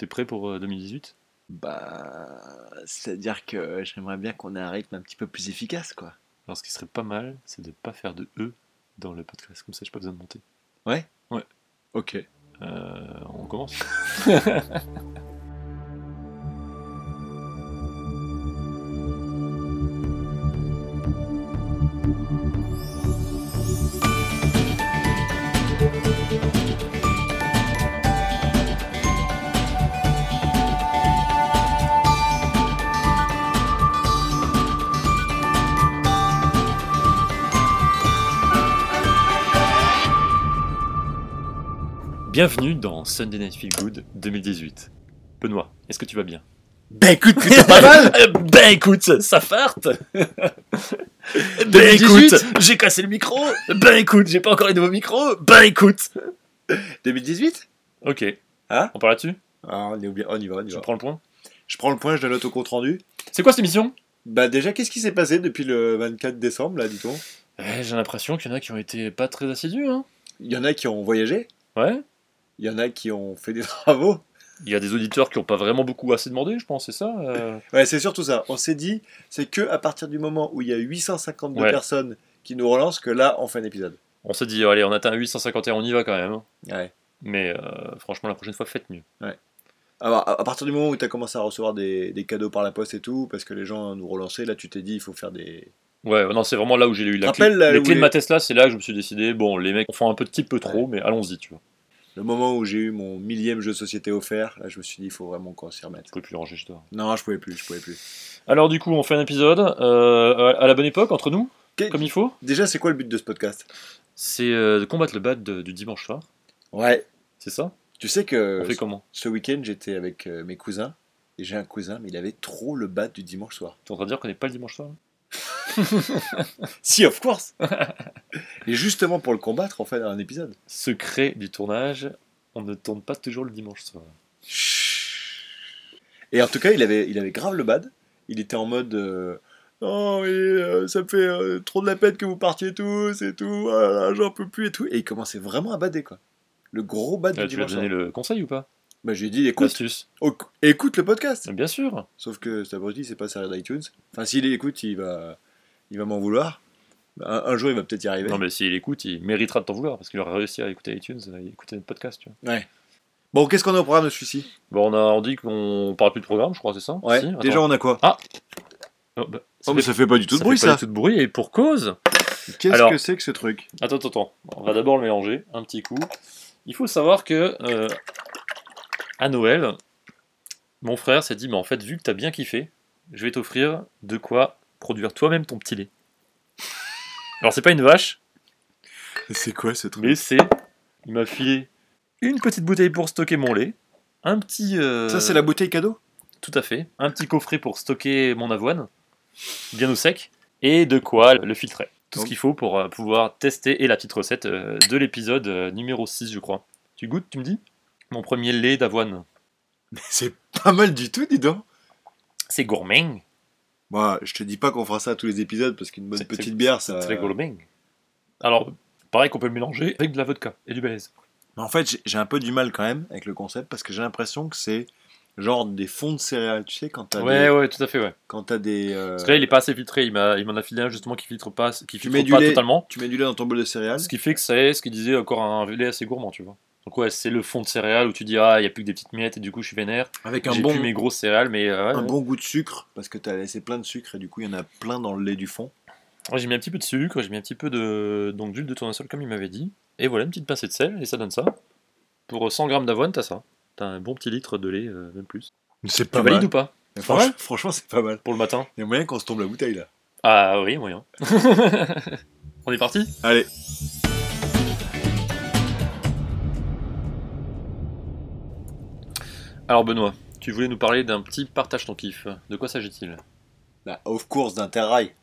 T'es prêt pour euh, 2018 Bah, c'est-à-dire que j'aimerais bien qu'on ait un rythme un petit peu plus efficace, quoi. Alors, ce qui serait pas mal, c'est de pas faire de E dans le podcast. Comme ça, j'ai pas besoin de monter. Ok. Euh, on commence Bienvenue dans Sunday Night Feel Good 2018. Benoît, est-ce que tu vas bien? Bah écoute, plutôt pas mal. Euh, Ben écoute, ça farte. Ben 2018. écoute, j'ai cassé le micro. Ben écoute, j'ai pas encore les nouveaux micros. Ben écoute. 2018 Ok. Hein? On parle là-dessus? Ah, on, est oublié- on y va, on y Je va. prends le point? Je prends le point, je donne au compte rendu. C'est quoi cette émission? Bah déjà, qu'est-ce qui s'est passé depuis le 24 décembre, là, dit-on Eh, J'ai l'impression qu'il y en a qui ont été pas très assidus, hein. Il y en a qui ont voyagé, Ouais il y en a qui ont fait des travaux. Il y a des auditeurs qui ont pas vraiment beaucoup assez demandé, je pense, c'est ça euh Ouais, c'est surtout ça. On s'est dit, c'est que à partir du moment où il y a 852 Ouais. personnes qui nous relancent que là, on fait un épisode. On s'est dit, allez, on atteint 851, on y va quand même. hein. Ouais. Mais euh, franchement, la prochaine fois, faites mieux. Alors, à partir du moment où tu as commencé à recevoir des, des cadeaux par la poste et tout, parce que les gens nous relançaient, là, tu t'es dit, il faut faire des. Ouais, non, c'est vraiment là où j'ai eu la clé. les clés de ma Tesla, c'est là que je me suis décidé, bon, les mecs font un petit peu trop, mais allons-y, tu vois. Le moment où j'ai eu mon millième jeu de société offert, là, je me suis dit, il faut vraiment qu'on s'y remette. Je peux plus ranger chez toi. Non, je pouvais plus, je pouvais plus. Alors du coup, on fait un épisode euh, à la bonne époque entre nous, comme il faut. Déjà, c'est quoi le but de ce podcast? C'est euh, de combattre le bad de- du dimanche soir. Ouais. C'est ça? Tu sais que On fait comment? ce week-end, j'étais avec euh, mes cousins, et j'ai un cousin, mais il avait trop le bat du dimanche soir. T'es en train de dire qu'on n'est pas le dimanche soir Si, of course Et justement pour le combattre, on fait un épisode. Secret du tournage, on ne tourne pas toujours le dimanche soir. Et en tout cas, il avait, il avait grave le bad. Il était en mode euh, Oh, oui, euh, ça me fait euh, trop de la peine que vous partiez tous et tout, ah j'en peux plus et tout. Et il commençait vraiment à bader, quoi. Le gros bad Euh, du tu dimanche. donner soir. le conseil ou pas? Bah, je lui ai dit Écoute, oh, écoute le podcast Bien sûr Sauf que cet abruti, c'est pas sérieux d'iTunes. Enfin, s'il écoute, il va, il va m'en vouloir. Un, un jour, il va peut-être y arriver. Non mais s'il écoute, il méritera de t'en vouloir, parce qu'il aura réussi à écouter iTunes, à écouter notre podcast, tu vois. Ouais. Bon, qu'est-ce qu'on a au programme de celui-ci? Bon, on a on dit qu'on parle plus de programme, je crois, c'est ça? Ouais, Si, déjà, on a quoi? Oh, bah, Oh, mais ça fait pas du tout de ça bruit, fait pas ça du tout de bruit, et pour cause Qu'est-ce que c'est que ce truc? Attends, attends, attends. On va d'abord le mélanger, un petit coup. Il faut savoir que euh, à Noël, mon frère s'est dit, mais en fait, vu que t'as bien kiffé, je vais t'offrir de quoi produire toi-même ton petit lait. Alors c'est pas une vache, C'est quoi ce truc? Mais c'est, il m'a filé une petite bouteille pour stocker mon lait, un petit, euh, Ça, c'est la bouteille cadeau? Tout à fait, un petit coffret pour stocker mon avoine, bien au sec, et de quoi le filtrer. Tout ce qu'il faut pour euh, pouvoir tester et la petite recette euh, de l'épisode euh, numéro 6, je crois. Tu goûtes, tu me dis? Mon premier lait d'avoine. C'est pas mal du tout, dis donc C'est gourmand. Moi, je te dis pas qu'on fera ça à tous les épisodes, parce qu'une bonne C'est- petite c'est- bière, ça... Très gourmand. Alors, pareil qu'on peut le mélanger avec de la vodka et du balèze. En fait, j'ai- un peu du mal quand même avec le concept, parce que j'ai l'impression que c'est genre des fonds de céréales, tu sais, quand t'as Ouais, des... ouais, tout à fait, ouais. Quand t'as des euh, Parce que là, il est pas assez filtré. Il m'en a filé un justement qui filtre pas, qui filtre mets du pas lait. totalement. Tu mets du lait dans ton bol de céréales. Ce qui fait que c'est ce qu'il disait encore un lait assez gourmand, tu vois. Donc ouais, c'est le fond de céréales où tu dis ah il y a plus que des petites miettes et du coup je suis vénère. Avec un bon, plus mes grosses céréales, mais euh, ouais, un ouais. bon goût de sucre, parce que t'as laissé plein de sucre, et du coup, il y en a plein dans le lait du fond. Ouais, j'ai mis un petit peu de sucre, j'ai mis un petit peu de donc d'huile de tournesol comme il m'avait dit. Et voilà une petite pincée de sel et ça donne ça. Pour 100 grammes d'avoine, t'as ça. T'as un bon petit litre de lait, euh, même plus. C'est Tu pas valides mal. ou pas franchement, c'est pas mal. pour le matin Il y a moyen qu'on se tombe la bouteille, là. Ah oui, moyen. On est parti Allez. Alors Benoît, tu voulais nous parler d'un petit partage ton kiff. De quoi s'agit-il? Bah, of course, d'Interrail.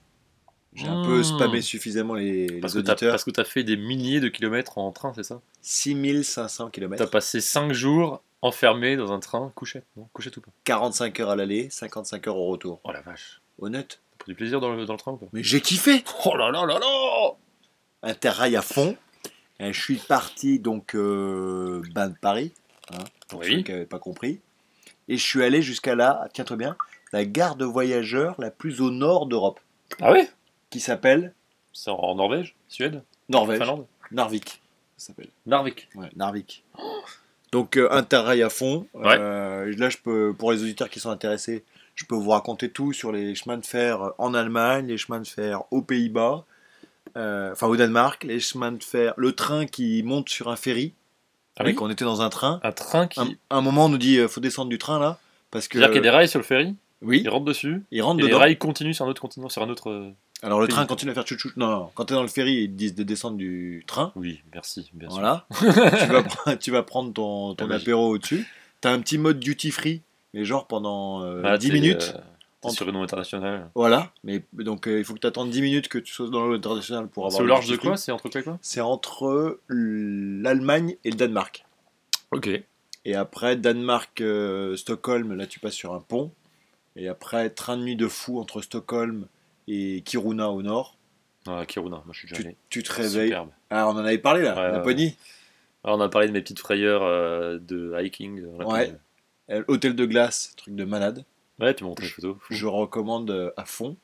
J'ai un peu Mmh. spammé suffisamment les, les Parce que t'as auditeurs. parce que t'as fait des milliers de kilomètres en train, c'est ça? 6500 km. T'as passé 5 jours enfermé dans un train couchette, non? Couchette ou pas 45 heures à l'aller, 55 heures au retour. Oh la vache. Honnête. T'as pris du plaisir dans le, dans le train ou pas? Mais j'ai kiffé Oh là là là là Interrail à fond. Et je suis parti donc euh, ben de Paris, hein, pour Oui. ceux qui n'avaient pas compris. Et je suis allé jusqu'à là, tiens-toi bien, la gare de voyageurs la plus au nord d'Europe, Ah ouais? Qui s'appelle C'est en Norvège Suède? Norvège. Finlande? Narvik. Ça s'appelle. Narvik. Ouais, Narvik. Donc euh, interrail à fond. Ouais. Euh, là, je peux, pour les auditeurs qui sont intéressés, je peux vous raconter tout sur les chemins de fer en Allemagne, les chemins de fer aux Pays-Bas, euh, enfin au Danemark, les chemins de fer, le train qui monte sur un ferry. Ah oui était dans un train. Un train qui. Un, un moment, on nous dit euh, faut descendre du train là, parce que C'est-à-dire qu'il y a des rails sur le ferry, oui, ils rentrent dessus, ils rentrent et les dedans. rails continuent sur un autre continent, sur un autre. euh, Alors le train continue à faire chouchou. Non, non, quand tu es dans le ferry, ils te disent de descendre du train. Oui, merci, bien sûr. Voilà. tu, vas, pre- tu vas prendre ton, apéro au-dessus. T'as un petit mode duty free, mais genre pendant euh, Ah, 10 t'es, minutes. euh, t'es Entre- sur une eau internationale. Voilà. Mais donc euh, il faut que tu attendes 10 minutes que tu sois dans l'eau internationale pour avoir C'est au large de quoi? C'est entre quoi quoi? C'est entre l'Allemagne et le Danemark. Ok. Et après, Danemark-Stockholm, là tu passes sur un pont. Et après, train de nuit de fou entre Stockholm et Kiruna au nord. Ah, Kiruna, moi je suis déjà allé. tu te réveilles. Superbe. Ah, on en avait parlé là, Ouais, ouais, Laponie. Alors, on a parlé de mes petites frayeurs euh, de hiking. dans la Ouais. Euh, Hôtel de glace, truc de malade. Ouais, tu montré les photos. Fou. Je recommande euh, à fond.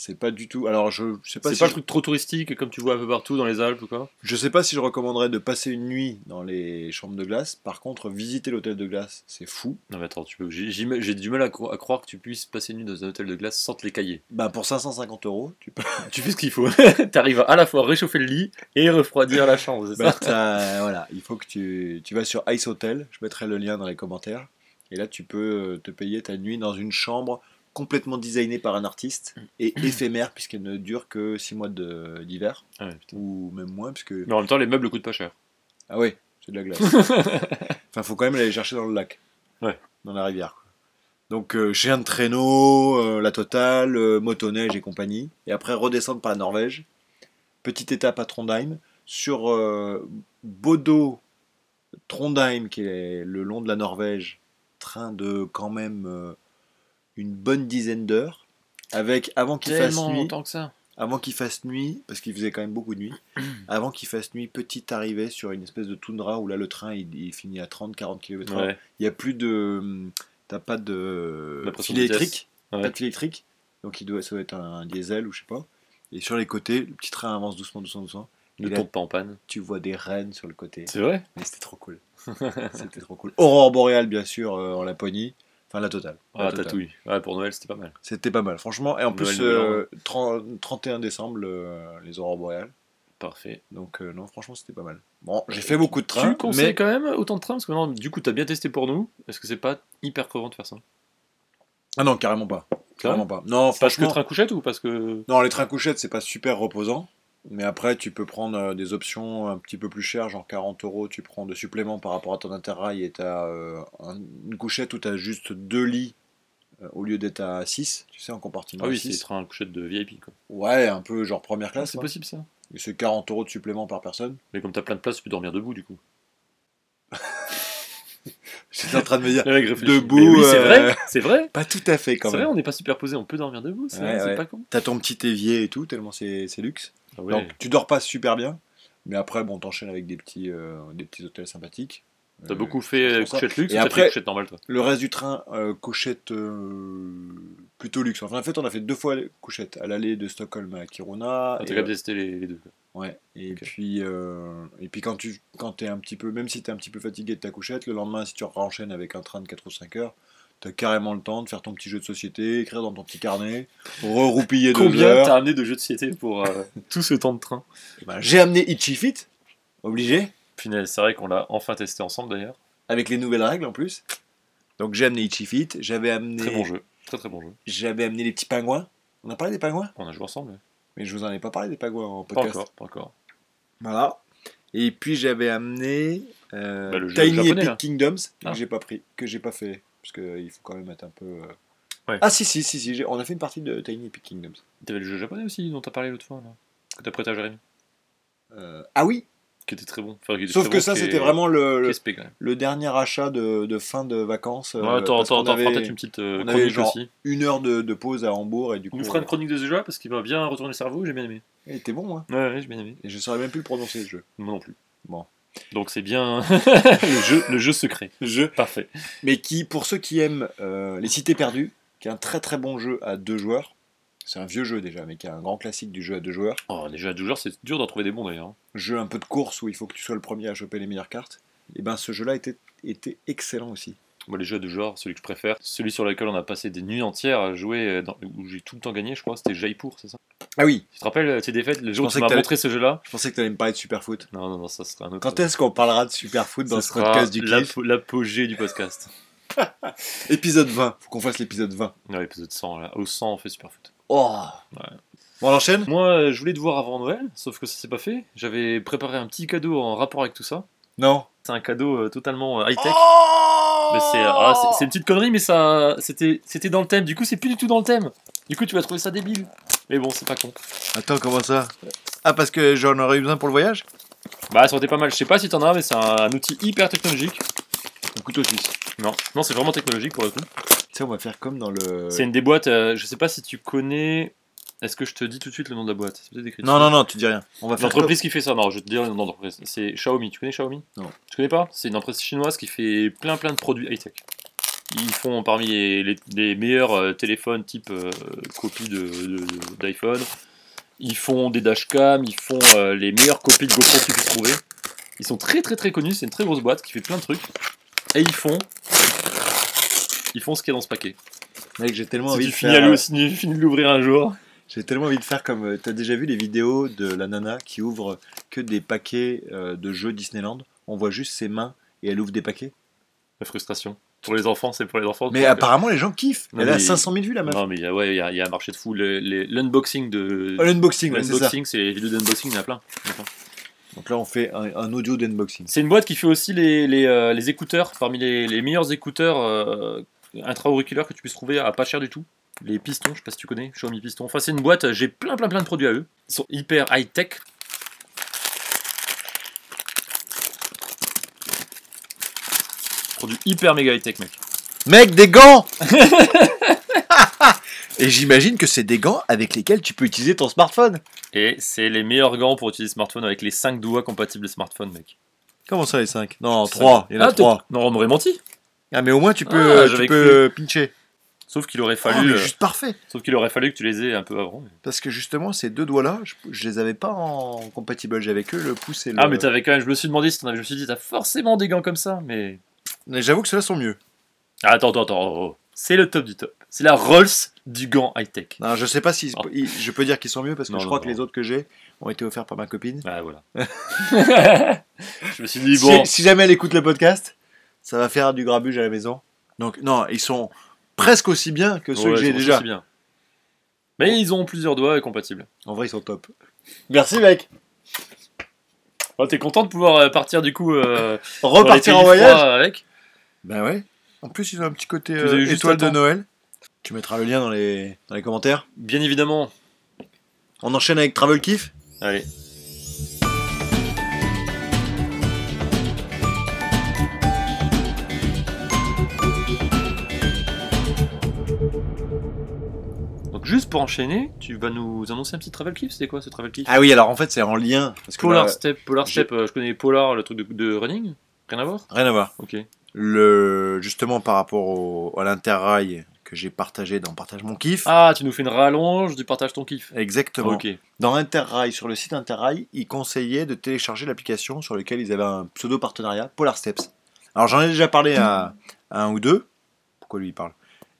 C'est pas du tout. Alors, je, je sais pas C'est si pas je- le truc trop touristique comme tu vois un peu partout dans les Alpes ou quoi? Je sais pas si je recommanderais de passer une nuit dans les chambres de glace. Par contre, visiter l'hôtel de glace, c'est fou. Non mais attends, tu peux... j'ai du mal à, cro- à croire que tu puisses passer une nuit dans un hôtel de glace sans te les cailler. Bah, pour 550 euros, tu peux. Tu fais ce qu'il faut. T'arrives à à la fois réchauffer le lit et refroidir la chambre, Bah, ça? t'as- voilà, il faut que tu, tu vas sur Ice Hotel. Je mettrai le lien dans les commentaires. Et là, tu peux euh, te payer ta nuit dans une chambre complètement designée par un artiste et éphémère puisqu'elle ne dure que 6 mois d'hiver Ah ouais, ou même moins puisque Mais en même temps, les meubles coûtent pas cher. ah ouais, c'est de la glace. enfin, faut quand même aller chercher dans le lac. Ouais. Dans la rivière. quoi. Donc euh, chien de traîneau, euh, la totale, euh, motoneige et compagnie. Et après redescendre par la Norvège. Petite étape à Trondheim. Sur Bodo, Trondheim, qui est le long de la Norvège. Train de quand même euh, une bonne dizaine d'heures. Avec, avant qu'il fasse nuit, longtemps que ça. avant qu'il fasse nuit, parce qu'il faisait quand même beaucoup de nuit, avant qu'il fasse nuit, petite arrivée sur une espèce de toundra où là le train il, il finit à 30-40 km/h. Ouais. Il n'y a plus de. T'as pas de fil électrique. Ouais. Pas de fil électrique. Donc il doit, ça doit être un, diesel ou je sais pas. Et sur les côtés, le petit train avance doucement, doucement, doucement. Ne tombe pas en panne. Tu vois des rennes sur le côté. C'est vrai? Mais c'était trop cool. c'était trop cool. Aurore boréale, bien sûr, euh, en Laponie. Enfin, la totale. La Ah, totale. tatouille. Ouais, pour Noël, c'était pas mal. C'était pas mal, franchement. Et en Noël, plus, Nouvel An. euh, 30 31 décembre, le- les aurores boréales. Parfait. Donc euh, non, franchement, c'était pas mal. Bon, j'ai fait beaucoup de Tu trains, conseilles mais quand même autant de trains? Parce que maintenant, du coup, t'as bien testé pour nous. Est-ce que c'est pas hyper crevant de faire ça? Ah non, carrément pas. Carrément pas. Non, Parce que train couchette ou parce que. non, les trains couchettes, c'est pas super reposant. Mais après, tu peux prendre euh, des options un petit peu plus chères, genre 40 euros, tu prends de supplément par rapport à ton interrail et t'as euh, un- une couchette où t'as juste deux lits euh, au lieu d'être à 6, tu sais, en compartiment Ah oui, c'est des 6. trains couchette de VIP quoi. Ouais, un peu genre première Ah, classe. c'est possible ça. Et c'est 40 euros de supplément par personne. Mais comme t'as plein de place, tu peux dormir debout du coup. J'étais en train de me dire. Debout, oui, c'est euh, vrai. C'est vrai. pas tout à fait quand C'est même. vrai, on n'est pas superposé, on peut dormir debout. C'est Ouais, vrai, c'est ouais. pas con. T'as ton petit évier et tout, tellement c'est c'est luxe. Ah ouais. Donc tu dors pas super bien, mais après bon t'enchaînes avec des petits euh, des petits hôtels sympathiques. T'as Euh, beaucoup fait ça. couchette luxe Et après- couchette normale toi? Le reste du train euh, couchette euh, plutôt luxe. Enfin en fait on a fait deux fois les couchettes à l'aller de Stockholm à Kiruna. Ah, T'as testé les, les deux. ouais. Et puis euh, et puis quand tu quand t'es un petit peu même si t'es un petit peu fatigué de ta couchette, le lendemain si tu renchaînes avec un train de 4 ou 5 heures. T'as carrément le temps de faire ton petit jeu de société, écrire dans ton petit carnet, reroupiller deux Combien heures. t'as amené de jeux de société pour euh, tout ce temps de train Ben, J'ai amené Itchy Fit, obligé. Punaise, c'est vrai qu'on l'a enfin testé ensemble d'ailleurs. avec les nouvelles règles en plus. Donc j'ai amené Itchy Fit, j'avais amené, Très bon jeu. Très très bon jeu. j'avais amené les petits pingouins. On a parlé des pingouins? On a joué ensemble. mais je vous en ai pas parlé des pingouins en Pas podcast. encore, pas encore. Voilà. Et puis j'avais amené euh, Bah, Tiny japonais, Epic là. Kingdoms Ah. que j'ai pas pris, que j'ai pas fait, parce que il faut quand même être un peu. euh, Ouais. Ah si si si si, on a fait une partie de Tiny Epic Kingdoms. T'avais le jeu japonais aussi dont t'as parlé l'autre fois là. Que t'as prêté à Jérémy. Euh, ah oui. Qui était très bon. Enfin, qui était Sauf très que bon, ça c'était vraiment le, dernier achat de, de fin de vacances. euh, Ouais, attends, attends, attends, peut-être une petite euh, on avait genre- aussi. une heure de, de pause à Hambourg et du coup. On fera une chronique de ce jeu parce qu'il va bien retourner le cerveau, j'ai bien aimé. Il était bon, hein. Ouais, ouais, j'ai bien aimé. Et je saurais même plus le prononcer ce jeu. Moi non plus. Donc c'est bien le, jeu, le jeu secret. Jeu. Parfait. Mais qui, pour ceux qui aiment euh, Les Cités Perdues, qui est un très très bon jeu à deux joueurs, c'est un vieux jeu déjà, mais qui est un grand classique du jeu à deux joueurs. Oh, les jeux à deux joueurs, c'est dur d'en trouver des bons d'ailleurs. Jeu un peu de course où il faut que tu sois le premier à choper les meilleures cartes. Et ben ce jeu-là était, était excellent aussi. Moi, les jeux deux joueurs, celui que je préfère, celui sur lequel on a passé des nuits entières à jouer, euh, dans- où j'ai tout le temps gagné, je crois, c'était Jaipur, c'est ça? Ah oui, Tu te rappelles euh, tes défaites, le jour où tu m'as montré ce jeu-là? je pensais que tu allais me parler de Superfoot. Non, non, non, ça sera un autre. Quand est-ce qu'on parlera de Superfoot dans Ce podcast du l'apo- L'apogée du podcast. Épisode 20, faut qu'on fasse l'épisode 20. Ouais, épisode 100, là. Au 100, on fait Superfoot. Oh Ouais. Bon, on enchaîne? Moi, euh, je voulais te voir avant Noël, sauf que ça s'est pas fait. J'avais préparé un petit cadeau en rapport avec tout ça. Non. C'est un cadeau euh, totalement euh, high-tech. Oh Mais c'est ah, c'est- c'est une petite connerie, mais ça c'était c'était dans le thème. Du coup, c'est plus du tout dans le thème. Du coup, tu vas trouver ça débile. Mais bon, c'est pas con. Attends, comment ça? Ah, parce que j'en aurais eu besoin pour le voyage? Bah, ça aurait été pas mal. Je sais pas si t'en as, mais c'est un, un outil hyper technologique. Un couteau suisse. Non, non, c'est vraiment technologique pour le coup. Tu sais, on va faire comme dans le. C'est une des boîtes. euh, je sais pas si tu connais. Est-ce que je te dis tout de suite le nom de la boîte C'est peut-être écrit Non, dessus. non, non, tu dis rien. On va faire L'entreprise qui fait ça, non, je vais te dire le nom d'entreprise. C'est Xiaomi. Tu connais Xiaomi Non. Tu connais pas C'est une entreprise chinoise qui fait plein plein de produits high-tech. Ils font parmi les, les- les meilleurs euh, téléphones type euh, copie de- de- de- d'iPhone. Ils font des dashcams, ils font euh, les meilleures copies de GoPro que tu puisses trouver. Ils sont très très très connus, c'est une très grosse boîte qui fait plein de trucs. Et ils font. Ils font ce qu'il y a dans ce paquet. Mec, j'ai tellement Si envie tu de finis, faire. à l'eau- si tu finis de l'ouvrir un jour. J'ai tellement envie de faire comme. euh, T'as déjà vu les vidéos de la nana qui ouvre que des paquets euh, de jeux Disneyland? On voit juste ses mains et elle ouvre des paquets. La frustration. Pour les enfants, c'est pour les enfants. Mais apparemment, les gens kiffent. Non, Elle a mais- 500 000 vues la meuf. Non, mais il y a- ouais, y, a- y a un marché de fou. L'unboxing de. Oh, L'unboxing, ouais, c'est c'est les vidéos d'unboxing, il y en a plein. Il y en a plein. Donc là, on fait un, un audio d'unboxing. C'est une boîte qui fait aussi les, les, euh, les écouteurs, parmi les, les meilleurs écouteurs euh, intra-auriculaires que tu puisses trouver à pas cher du tout. Les pistons, je sais pas si tu connais, Xiaomi Piston. Enfin, c'est une boîte, j'ai plein plein plein de produits à eux. Ils sont hyper high-tech. Produits hyper méga high-tech, mec. Mec, des gants Et j'imagine que c'est des gants avec lesquels tu peux utiliser ton smartphone. Et c'est les meilleurs gants pour utiliser smartphone avec les 5 doigts compatibles smartphone, mec. Comment ça, les 5 Non, Cinq. 3. Il y en a Ah, 3. peut-être- Non, on aurait menti. Ah, mais au moins, tu peux, Ah, euh, j'avais tu peux euh, pincher. Sauf qu'il aurait Oh, fallu, mais euh, juste parfait. sauf qu'il aurait fallu que tu les aies un peu avant. Parce que justement, ces deux doigts-là, je, je les avais pas en compatible. Avec eux le pouce et le. Ah, mais t'avais quand même, je me suis demandé si t'en avais, je me suis dit, t'as forcément des gants comme ça, mais. Mais J'avoue que ceux-là sont mieux. Ah, attends, attends, attends, oh, oh. c'est le top du top. C'est la Rolls du gant high-tech. Non, je sais pas si Oh. ils- je peux dire qu'ils sont mieux parce que Non, je non, crois que non. les autres que j'ai ont été offerts par ma copine. Ah, voilà. je me suis dit, bon. Si, si jamais elle écoute le podcast, ça va faire du grabuge à la maison. Donc non, ils sont presque aussi bien que ceux ouais, que j'ai déjà. aussi bien. Mais ils ont plusieurs doigts et compatibles. En vrai, ils sont top. Merci mec. Oh, T'es content de pouvoir euh, partir du coup euh, Repartir en voyage avec Ben ouais. En plus, ils ont un petit côté euh, étoile de. Noël. Tu mettras le lien dans les, dans les commentaires. Bien évidemment. On enchaîne avec Travel Kiff. Allez. Juste pour enchaîner, tu vas nous annoncer un petit travel kiff, c'était quoi ce travel kiff Ah oui, alors en fait, c'est en lien. Parce que Polar là, Step, Polar Step, euh, je connais Polar, le truc de, de running? Rien à voir? Rien à voir. Ok. Le, justement, par rapport au, à l'interrail que j'ai partagé dans Partage mon kiff. Ah, tu nous fais une rallonge du partage ton kiff. Exactement. Ok. Dans Interrail, sur le site Interrail, ils conseillaient de télécharger l'application sur laquelle ils avaient un pseudo partenariat, Polar Steps. Alors j'en ai déjà parlé à, à un ou deux. Pourquoi lui il parle?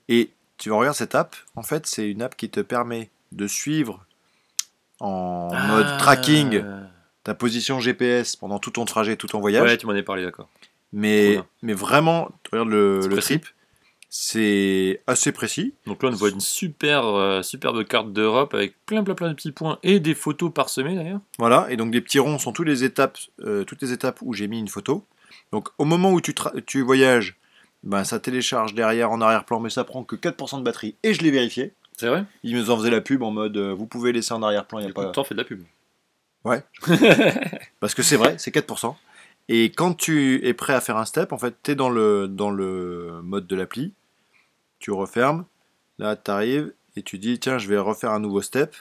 Et tu regardes cette app, en fait c'est une app qui te permet de suivre en mode Ah. tracking ta position GPS pendant tout ton trajet, tout ton voyage. Ouais, tu m'en as parlé, d'accord. mais, mais vraiment, tu regardes le, le trip, c'est assez précis. Donc là, on voit une super, euh, superbe carte d'Europe avec plein, plein, plein de petits points et des photos parsemées d'ailleurs. Voilà, et donc des petits ronds sont toutes les étapes, euh, toutes les étapes où j'ai mis une photo. Donc au moment où tu voyages, ben, ça télécharge derrière en arrière-plan, mais ça prend que 4% de batterie. Et je l'ai vérifié. C'est vrai? Ils nous en faisaient la pub en mode euh, vous pouvez laisser en arrière-plan, il n'y a pas. t'en fais de la pub. Parce que c'est vrai, c'est 4%. Et quand tu es prêt à faire un step, en fait, tu es dans le, dans le mode de l'appli, tu refermes, là tu arrives et tu dis tiens, je vais refaire un nouveau step,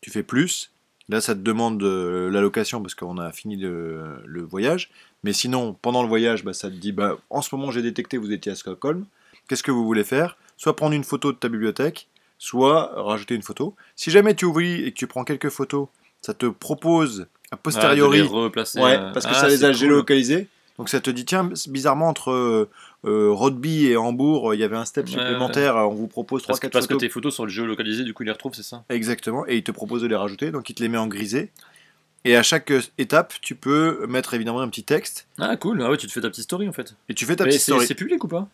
tu fais plus, Là, ça te demande euh, la location parce qu'on a fini le, le voyage. Mais sinon, pendant le voyage, bah, ça te dit bah, en ce moment, j'ai détecté que vous étiez à Stockholm. Qu'est-ce que vous voulez faire? Soit prendre une photo de ta bibliothèque, soit rajouter une photo. Si jamais tu oublies et que tu prends quelques photos, ça te propose a posteriori. Ouais, de les replacer, Ouais, euh, parce que ah, ça les a cool. géolocalisés. Donc ça te dit, tiens, bizarrement, entre euh, euh, Rodby et Hambourg, il y avait un step Ouais, supplémentaire, on vous propose Parce, que, 3-4 parce que photos. tes photos sont géolocalisées, du coup, ils les retrouvent, c'est ça? Exactement, et il te propose de les rajouter, donc il te les met en grisé. Et à chaque euh, étape, tu peux mettre évidemment un petit texte, Ah, cool. Ah ouais, tu te fais ta petite story en fait. et tu fais ta Mais petite story. c'est public ou pas?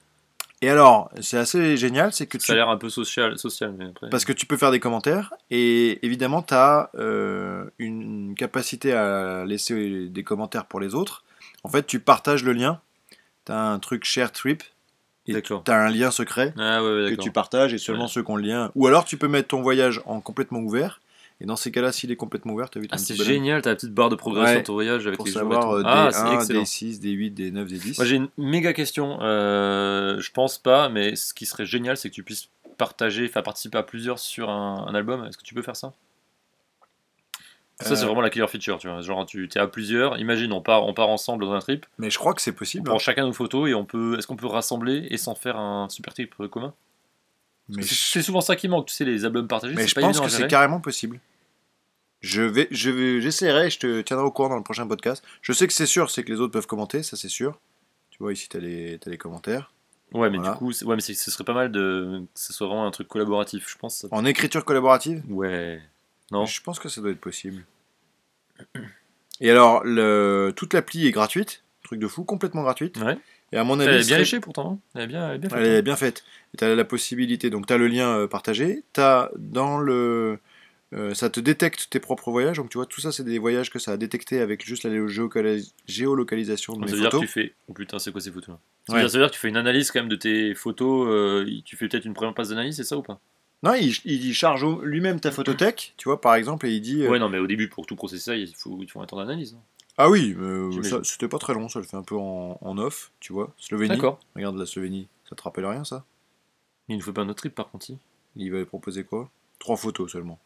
Et alors, c'est assez génial, c'est que Ça tu... a l'air un peu social, social mais après. Parce que tu peux faire des commentaires, et évidemment, tu as une capacité à laisser des commentaires pour les autres. En fait, tu partages le lien, tu as un truc share trip, et tu as un lien secret. Ah ouais, ouais que tu partages et seulement Ouais. ceux qui ont le lien. Ou alors tu peux mettre ton voyage en complètement ouvert. Et dans ces cas-là, s'il est complètement ouvert, tu as vu Ah, c'est génial, t'as la petite barre de progression de ton voyage avec pour les savoir euh, Ah, D1, c'est excellent. D6, D8, D9, D10. Moi j'ai une méga question. Euh, je pense pas, mais ce qui serait génial, c'est que tu puisses partager, faire participer à plusieurs sur un, un album. Est-ce que tu peux faire ça? Ça, c'est Euh. vraiment la killer feature, tu vois. Genre, tu es à plusieurs. Imagine, on part, on part ensemble dans un trip. Mais je crois que c'est On possible. prend hein. chacun nos photos et on peut. Est-ce qu'on peut rassembler et s'en faire un super trip commun? Mais, C'est je- c'est souvent ça qui manque, tu sais, les albums partagés. mais c'est je pas pense évident à que c'est gérer. carrément possible. Je vais, je vais, j'essaierai. Je te tiendrai au courant dans le prochain podcast. Je sais que c'est sûr, c'est que les autres peuvent commenter, ça c'est sûr. Tu vois ici, t'as les, t'as les commentaires. Ouais, mais Voilà. du coup, c'est- ouais, mais c'est- ce serait pas mal de que ce soit vraiment un truc collaboratif, je pense. ça- En écriture collaborative? Ouais. Non. Je pense que ça doit être possible. Et alors, le, toute l'appli est gratuite, truc de fou, complètement gratuite. Ouais. Et à mon Elle avis, est ce bien léchée pourtant. hein. Elle est bien, elle est bien faite. Elle est bien faite. Tu as la possibilité, donc tu as le lien euh, partagé, tu as dans le... euh, ça te détecte tes propres voyages, donc tu vois, tout ça c'est des voyages que ça a détecté avec juste la géocalis- géolocalisation de Ça mes veut dire que photos. tu fais. Oh putain, c'est quoi ces photos là ça, Ouais. veut dire, ça veut dire que tu fais une analyse quand même de tes photos. euh, tu fais peut-être une première passe d'analyse, c'est ça ou pas? Non, il, il charge lui-même ta photothèque, tu vois, par exemple, et il dit... euh, Ouais, non, mais au début, pour tout processer ça, il faut, il faut un temps d'analyse. hein. Ah oui, euh, c'était pas très long, ça le fait un peu en, en off, tu vois. Slovénie, D'accord. regarde la Slovénie, ça te rappelle rien ça? Il ne faut pas un autre trip par contre. Il va proposer quoi? Trois photos seulement.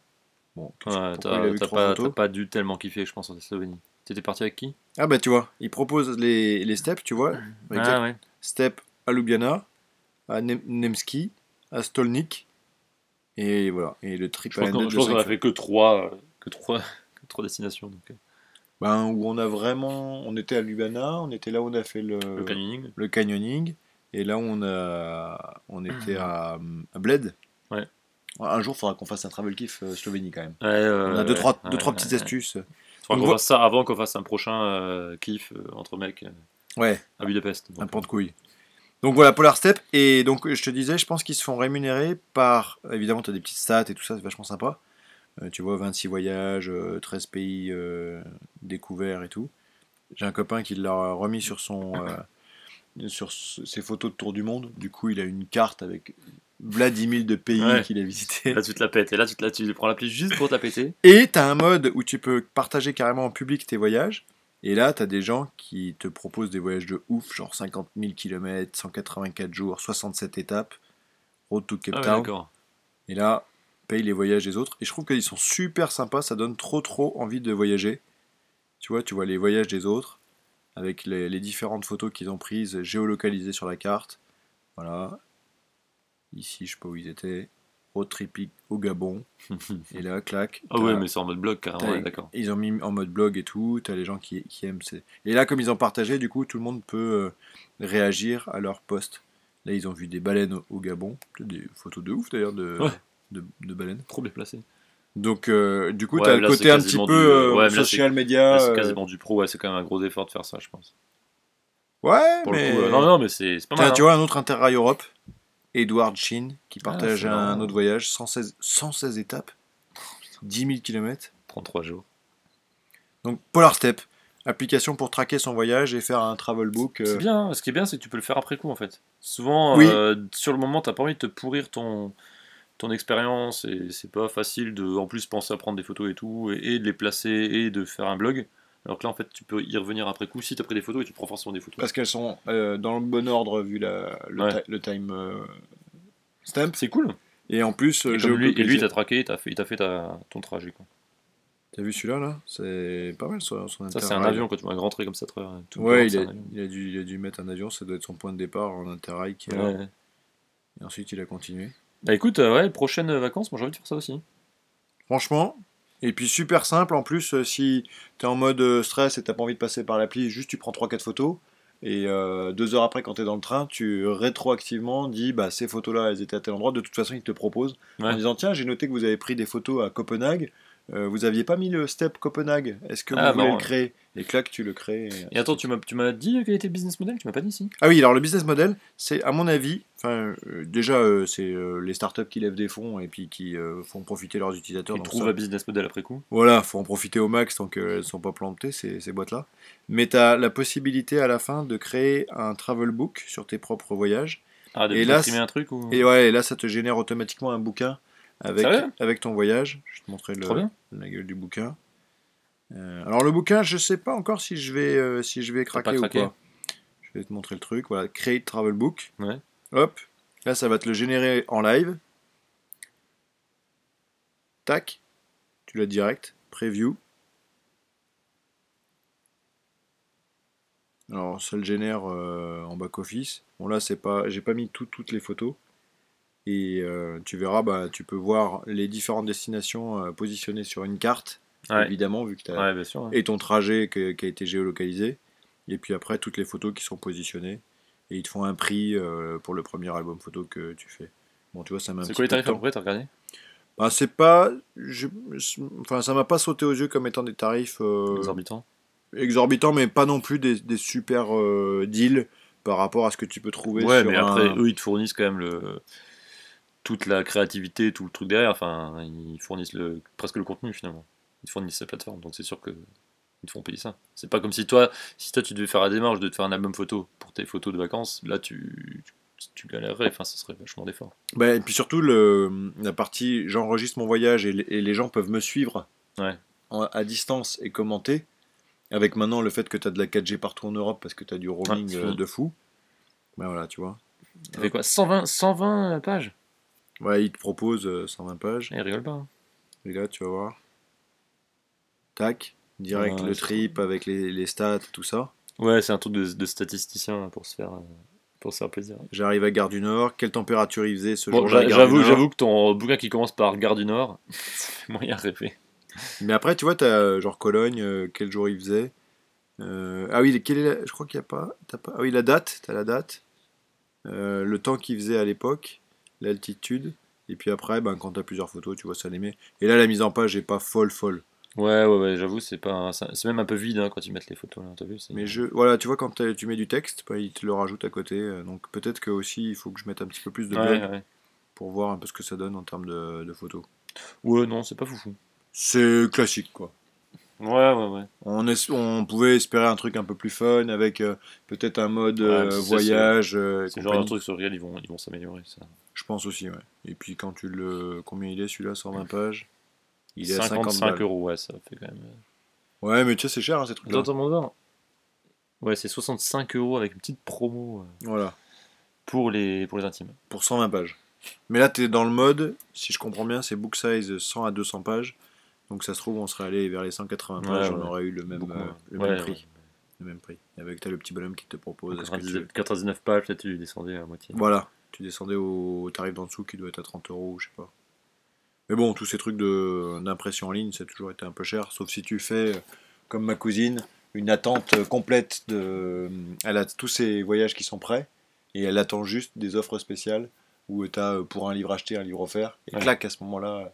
Bon, t'as pas, pas dû tellement kiffer, je pense, en Slovénie. T'étais parti avec qui? Ah bah tu vois, il propose les, les steps, tu vois. Ah ouais. Step à Ljubljana, à Nem- Nemski, à Stolnik, et voilà. Et le trip Je à pense qu'on Ended je de pense qu'on a cinq fait que trois, que trois, que trois destinations. Donc, euh, Ben, où on a vraiment... On était à Ljubljana, on était là où on a fait le, le canyoning. le canyoning, et là où on, a, on était à, à Bled. Ouais. Un jour, il faudra qu'on fasse un travel kiff euh, Slovénie quand même. Ouais, euh, On a deux, trois, ouais, deux, trois ouais, petites ouais. astuces. Faudra On qu'on voit- fasse ça avant qu'on fasse un prochain euh, kiff euh, entre mecs euh, Ouais, à Budapest. Donc, un pan de couille. Donc voilà, Polar Step. Et donc, je te disais, je pense qu'ils se font rémunérer par. Évidemment, tu as des petites stats et tout ça, c'est vachement sympa. Euh, tu vois, 26 voyages, euh, 13 pays euh, découverts et tout. J'ai un copain qui l'a remis sur son. euh, sur ses photos de tour du monde. Du coup, il a une carte avec Vladimir de pays Ouais. qu'il a visité. Là, tu te la pètes. Et là, tu, te la, tu prends l'appli juste pour te la péter. Et tu as un mode où tu peux partager carrément en public tes voyages. Et là, tu as des gens qui te proposent des voyages de ouf, genre 50 000 km, 184 jours, 67 étapes, road to Cape Ah ouais, et là, paye les voyages des autres. Et je trouve qu'ils sont super sympas, ça donne trop trop envie de voyager. Tu vois, tu vois les voyages des autres, avec les, les différentes photos qu'ils ont prises, géolocalisées sur la carte. Voilà. Ici, je sais pas où ils étaient. Road trip au Gabon. Et là, clac. ah ouais, mais c'est en mode blog carrément. Ouais, d'accord. ils ont mis en mode blog et tout, t'as les gens qui, qui aiment. ces- Et là, comme ils ont partagé, du coup, tout le monde peut euh, réagir à leur post. Là, ils ont vu des baleines au, au Gabon. Des photos de ouf d'ailleurs de, Ouais. de, de baleines. Trop bien placé. Donc, euh, du coup, Ouais, t'as le côté un petit peu du- euh, ouais, social media. C'est quasiment du pro. Ouais, c'est quand même un gros effort de faire ça, je pense. Ouais, Pour mais. le coup, non, non, mais c'est pas mal. tu hein. vois, un autre Interrail Europe, Edward Chin, qui Ah, partage un autre voyage, 116, 116 étapes, 10 000 km. 33 jours. Donc, Polar Step, application pour traquer son voyage et faire un travel book. euh, C'est bien, hein. ce qui est bien, c'est que tu peux le faire après coup en fait. Souvent, Oui. euh, sur le moment, t'as pas envie de te pourrir ton, ton expérience et c'est pas facile de en plus penser à prendre des photos et tout, et, et de les placer et de faire un blog. Alors que là, en fait, tu peux y revenir après coup si t'as pris des photos et tu prends forcément des photos. Parce qu'elles sont euh, dans le bon ordre vu la, le, Ouais. ti- le time euh, stamp. C'est cool. Et en plus, euh, Et, comme lui, et lui, t'as traqué, t'as fait, il t'a fait ta, ton trajet. Quoi. T'as vu celui-là là? C'est pas mal son, son Ça, c'est un avion quand tu vas rentrer comme ça. tout Ouais, il a, il, dû, il a dû mettre un avion, ça doit être son point de départ en interrail. Qui est là. Ouais. Et ensuite, il a continué. Bah écoute, euh, ouais, prochaines vacances, moi j'ai envie de faire ça aussi. Franchement, et puis super simple en plus, euh, si t'es en mode euh, stress et t'as pas envie de passer par l'appli, juste tu prends 3-4 photos. Et euh, deux heures après, quand t'es dans le train, tu rétroactivement dis bah ces photos-là, elles étaient à tel endroit. De toute façon, ils te proposent en disant tiens, j'ai noté que vous avez pris des photos à Copenhague. Euh, vous aviez pas mis le step Copenhague? Est-ce que vous Ah, voulez marrant. le créer? Et clac, tu le crées. Et attends, tu m'as, tu m'as dit quel était le business model? Tu m'as pas dit si Ah oui, alors le business model, c'est à mon avis, enfin euh, déjà euh, c'est les startups qui lèvent des fonds et puis qui font profiter leurs utilisateurs. Donc trouves ça- un business model après coup Voilà, faut en profiter au max tant qu'elles ne sont pas plantées, ces, ces boîtes-là. Mais tu as la possibilité à la fin de créer un travel book sur tes propres voyages. Ah, de Et là, un truc ou... Et ouais, et là, ça te génère automatiquement un bouquin avec, ton voyage. Je vais te montrer le, la gueule du bouquin. Euh, alors, le bouquin, je sais pas encore si je vais, euh, si je vais craquer ou pas. Je vais te montrer le truc. Voilà, Create Travel Book. Ouais. Hop. Là, ça va te le générer en live. Tac. Tu l'as direct. Preview. Alors, ça le génère euh, en back-office. Bon, là, c'est pas, j'ai pas mis tout- toutes les photos. Et euh, tu verras, bah, tu peux voir les différentes destinations euh, positionnées sur une carte, Ouais. évidemment, vu que tu as Ouais, bien sûr. et ton trajet qui a été géolocalisé. Et puis après, toutes les photos qui sont positionnées. Et ils te font un prix euh, pour le premier album photo que tu fais. Bon, tu vois, ça m'a C'est quoi les tarifs à peu près T'as regardé? Bah, c'est pas. je- Enfin, ça m'a pas sauté aux yeux comme étant des tarifs euh, Exorbitant. exorbitants, mais pas non plus des, des super euh, deals par rapport à ce que tu peux trouver Ouais, sur mais après, un- eux, ils te fournissent quand même le... toute la créativité, tout le truc derrière. Enfin, ils fournissent le... presque le contenu finalement. Ils fournissent la plateforme, donc c'est sûr que ils te font payer ça. C'est pas comme si toi, si toi tu devais faire la démarche de te faire un album photo pour tes photos de vacances, là tu, tu galérerais. Enfin, ça serait vachement d'effort. Bah, et puis surtout, le, la partie j'enregistre mon voyage et, les- et les gens peuvent me suivre Ouais. en- à distance et commenter. Avec maintenant le fait que tu as de la 4G partout en Europe parce que tu as du roaming c'est euh, de fou. Bah voilà, tu vois. T'as fait quoi? 120, 120 pages? Ouais, il te propose euh, 120 pages. Eh, Ils rigolent pas. hein. Et là, tu vas voir. Tac. Direct Ouais, le c'est trip avec les, les stats, tout ça. Ouais, c'est un truc de, de statisticien pour se faire, euh, pour se faire plaisir. J'arrive à Gare du Nord. Quelle température il faisait ce Bon, jour-là j'avoue, j'avoue que ton bouquin qui commence par Gare du Nord, fait moyen rêver. Mais après, tu vois, tu as genre Cologne, euh, quel jour il faisait. Euh, ah oui, quelle est la- je crois qu'il n'y a pas, t'as pas. Ah oui, la date, tu as la date. Euh, le temps qu'il faisait à l'époque, l'altitude. Et puis après, ben, quand tu as plusieurs photos, tu vois ça les met. Et là, la mise en page est pas folle, folle. Ouais, ouais, ouais, j'avoue, c'est pas, un- c'est même un peu vide hein, quand ils mettent les photos là. Vu c'est- Mais je, voilà, tu vois, quand tu mets du texte, ben, il te le rajoute à côté. euh, Donc peut-être que aussi, il faut que je mette un petit peu plus de Ouais, ouais. pour voir un peu ce que ça donne en termes de, de photos. Ouais, non, c'est pas foufou. C'est classique, quoi. Ouais, ouais, ouais. On, es- on pouvait espérer un truc un peu plus fun avec euh, peut-être un mode euh, voyage. euh, C'est le genre de compagnie. truc sur lequel ils vont, ils vont s'améliorer. Ça. Je pense aussi, ouais. Et puis quand tu le. Combien il est celui-là 120 pages Il est à 50 55 balles. euros, ouais, ça fait quand même. euh. Ouais, mais tu sais, c'est cher hein, ces trucs-là. Ouais, c'est 65 euros avec une petite promo euh, Voilà, pour les, pour les intimes. pour 120 pages. Mais là, tu es dans le mode, si je comprends bien, c'est book size 100 à 200 pages. Donc ça se trouve, on serait allé vers les 180 pages, Ouais, on ouais. aurait eu le même, euh, le Ouais, même ouais. prix. Le même prix. Avec t'as le petit bonhomme qui te propose. est-ce que tu- 99, 99 pages, peut-être tu descendais à moitié. Voilà, tu descendais au tarif d'en dessous qui doit être à 30 euros, je sais pas. Mais bon, tous ces trucs d'impression en ligne, ça a toujours été un peu cher, sauf si tu fais, euh, comme ma cousine, une attente euh, complète de. Elle a tous ses voyages qui sont prêts, et elle attend juste des offres spéciales où tu as pour un livre acheté, un livre offert, et Ouais. clac à ce moment-là.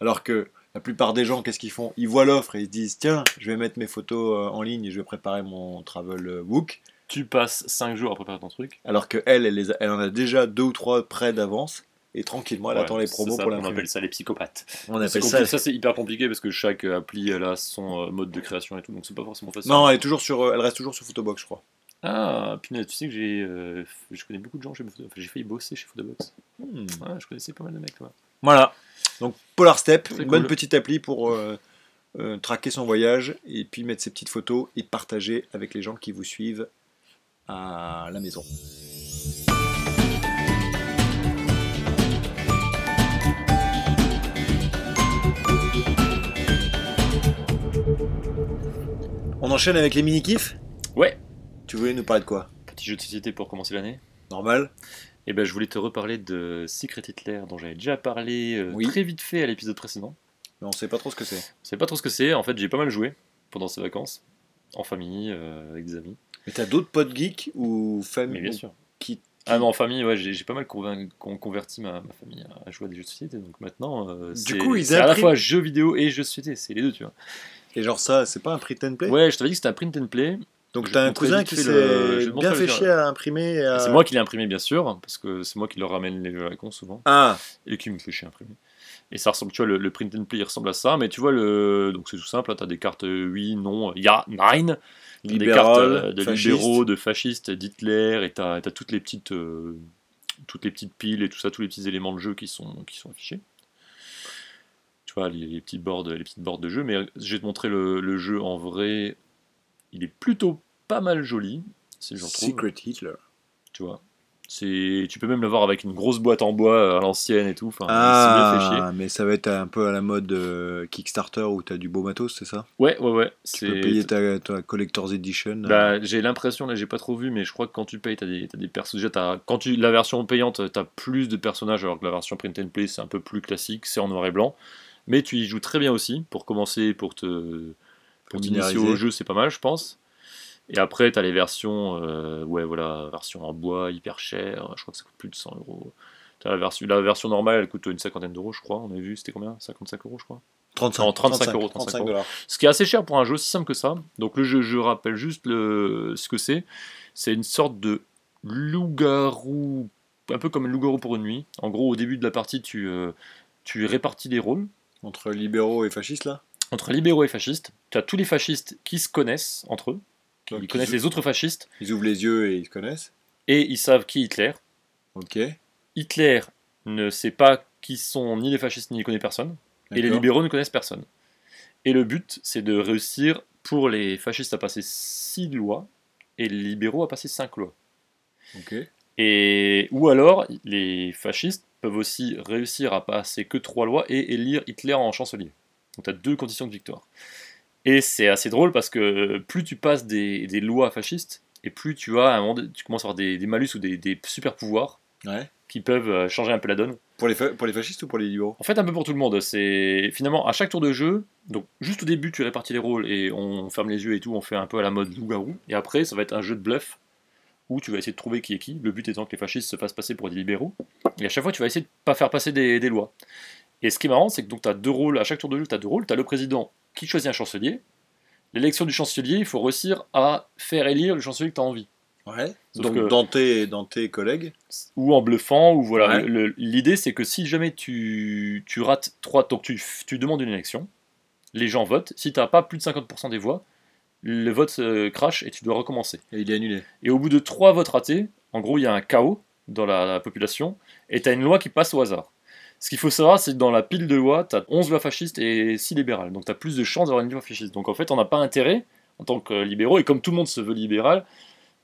Alors que la plupart des gens, qu'est-ce qu'ils font? Ils voient l'offre et ils se disent tiens, je vais mettre mes photos euh, en ligne et je vais préparer mon travel book. Tu passes 5 jours à préparer ton truc. Alors que elle, elle, les a- elle en a déjà deux ou trois prêts d'avance et tranquillement elle Ouais, attend les c'est promos ça, pour On l'imprimer. appelle ça les psychopathes. On C'est appelle ça. ça, c'est hyper compliqué parce que chaque euh, appli elle a son euh, mode de création et tout, donc c'est pas forcément facile. Non, elle est toujours sur, euh, elle reste toujours sur Photobox, je crois. Ah, punaise, tu sais que j'ai, euh, f- je connais beaucoup de gens chez Photo- enfin, j'ai failli bosser chez Photobox. Hmm. Ouais, je connaissais pas mal de mecs là. Voilà. Donc Polar Step, C'est une cool. bonne petite appli pour euh, euh, traquer son voyage et puis mettre ses petites photos et partager avec les gens qui vous suivent à la maison. On enchaîne avec les mini-kifs Ouais. Tu voulais nous parler de quoi? Petit jeu de société pour commencer l'année. Normal Et ben, je voulais te reparler de Secret Hitler, dont j'avais déjà parlé euh, Oui. très vite fait à l'épisode précédent. Mais on sait pas trop ce que c'est. Je sais pas trop ce que c'est. En fait, j'ai pas mal joué pendant ces vacances, en famille, euh, avec des amis. Mais t'as d'autres potes geeks ou famille Mais bien sûr. qui- Ah non, en famille, ouais, j'ai pas mal convain- con- converti ma, ma famille à jouer à des jeux de société. Donc maintenant, euh, Du c'est coup, ils c'est à la fois jeux vidéo et jeux de société. C'est les deux, tu vois. Et genre ça, c'est pas un print and play? Ouais, je t'avais dit que c'était un print and play. Donc t'as un cousin qui le- s'est bien fait chier à imprimer. à- C'est moi qui l'ai imprimé, bien sûr, parce que c'est moi qui leur ramène les jeux à la con souvent. Ah, et qui me fait chier à imprimer. Et ça ressemble, tu vois, le, le print and play il ressemble à ça, mais tu vois, le, donc c'est tout simple, là, t'as des cartes euh, oui, non, il y a nine, libéral, cartes euh, de fasciste. libéraux, de fascistes, d'Hitler, et t'as as toutes les petites euh, toutes les petites piles et tout ça, tous les petits éléments de jeu qui sont, qui sont affichés. Tu vois, les, petites boards de jeu, mais je vais te montrer le, le jeu en vrai. Il est plutôt pas mal joli, trouve Secret Hitler. tu vois. Tu peux même l'avoir avec une grosse boîte en bois à l'ancienne et tout. Enfin, c'est bien fait chier. Ah, mais ça va être un peu à la mode euh, Kickstarter où t'as du beau matos, c'est ça? Ouais, ouais, ouais. Tu peux payer ta, ta Collector's Edition. euh, Bah, j'ai l'impression, là, j'ai pas trop vu, mais je crois que quand tu payes, t'as des, t'as des persos. Déjà, t'as- quand tu la version payante, t'as plus de personnages, alors que la version print and play, c'est un peu plus classique, c'est en noir et blanc. Mais tu y joues très bien aussi, pour commencer, pour te pour t'initier au jeu, c'est pas mal, je pense. Et après, t'as les versions, euh, ouais, voilà, version en bois, hyper chère, je crois que ça coûte plus de 100 euros. T'as la version, la version normale, elle coûte une cinquantaine d'euros, je crois. On a vu, c'était combien? 55 euros, je crois? 35, non, 35 euros, 35 euros. dollars. Ce qui est assez cher pour un jeu aussi simple que ça. Donc le jeu, je rappelle juste le, ce que c'est. C'est une sorte de loup-garou, un peu comme un loup-garou pour une nuit. En gros, au début de la partie, tu, euh, tu répartis les rôles Entre libéraux et fascistes là? Entre libéraux et fascistes. Tu as tous les fascistes qui se connaissent entre eux, Donc, connaissent ils, les autres fascistes, ils ouvrent les yeux et ils se connaissent. et ils savent qui est Hitler. Ok. Hitler ne sait pas qui sont ni les fascistes ni il connaît personne. Et les libéraux ne connaissent personne. Et le but, c'est de réussir pour les fascistes à passer 6 lois et les libéraux à passer 5 lois. Ok. Et, ou alors, les fascistes peuvent aussi réussir à passer que 3 lois et élire Hitler en chancelier. Donc tu as deux conditions de victoire. Et c'est assez drôle parce que plus tu passes des, des lois fascistes, et plus tu as un tu commences à avoir des, des malus ou des, des super pouvoirs Ouais. qui peuvent euh, changer un peu la donne. Pour les, fa- pour les fascistes ou pour les libéraux? En fait, un peu pour tout le monde. C'est finalement à chaque tour de jeu. Donc, juste au début, tu répartis les rôles et on ferme les yeux et tout. On fait un peu à la mode loup-garou. Et après, ça va être un jeu de bluff où tu vas essayer de trouver qui est qui. Le but étant que les fascistes se fassent passer pour des libéraux. Et à chaque fois, tu vas essayer de pas faire passer des, des lois. Et ce qui est marrant, c'est que donc tu as deux rôles. À chaque tour de jeu, tu as deux rôles. Tu as le président qui choisit un chancelier. L'élection du chancelier, il faut réussir à faire élire le chancelier que tu as envie. Ouais. Sauf Donc que- dans, tes, dans tes collègues ou en bluffant, ou voilà. Ouais. L'idée, c'est que si jamais tu, tu rates trois, donc tu, tu demandes une élection, les gens votent. Si tu n'as pas plus de 50% des voix, le vote euh, crash et tu dois recommencer. et il est annulé. Et au bout de trois votes ratés, en gros, il y a un chaos dans la, la population et tu as une loi qui passe au hasard. Ce qu'il faut savoir, c'est que dans la pile de lois, tu as 11 lois fascistes et 6 libérales. Donc tu as plus de chances d'avoir une loi fasciste. Donc en fait, on n'a pas intérêt, en tant que libéraux, et comme tout le monde se veut libéral,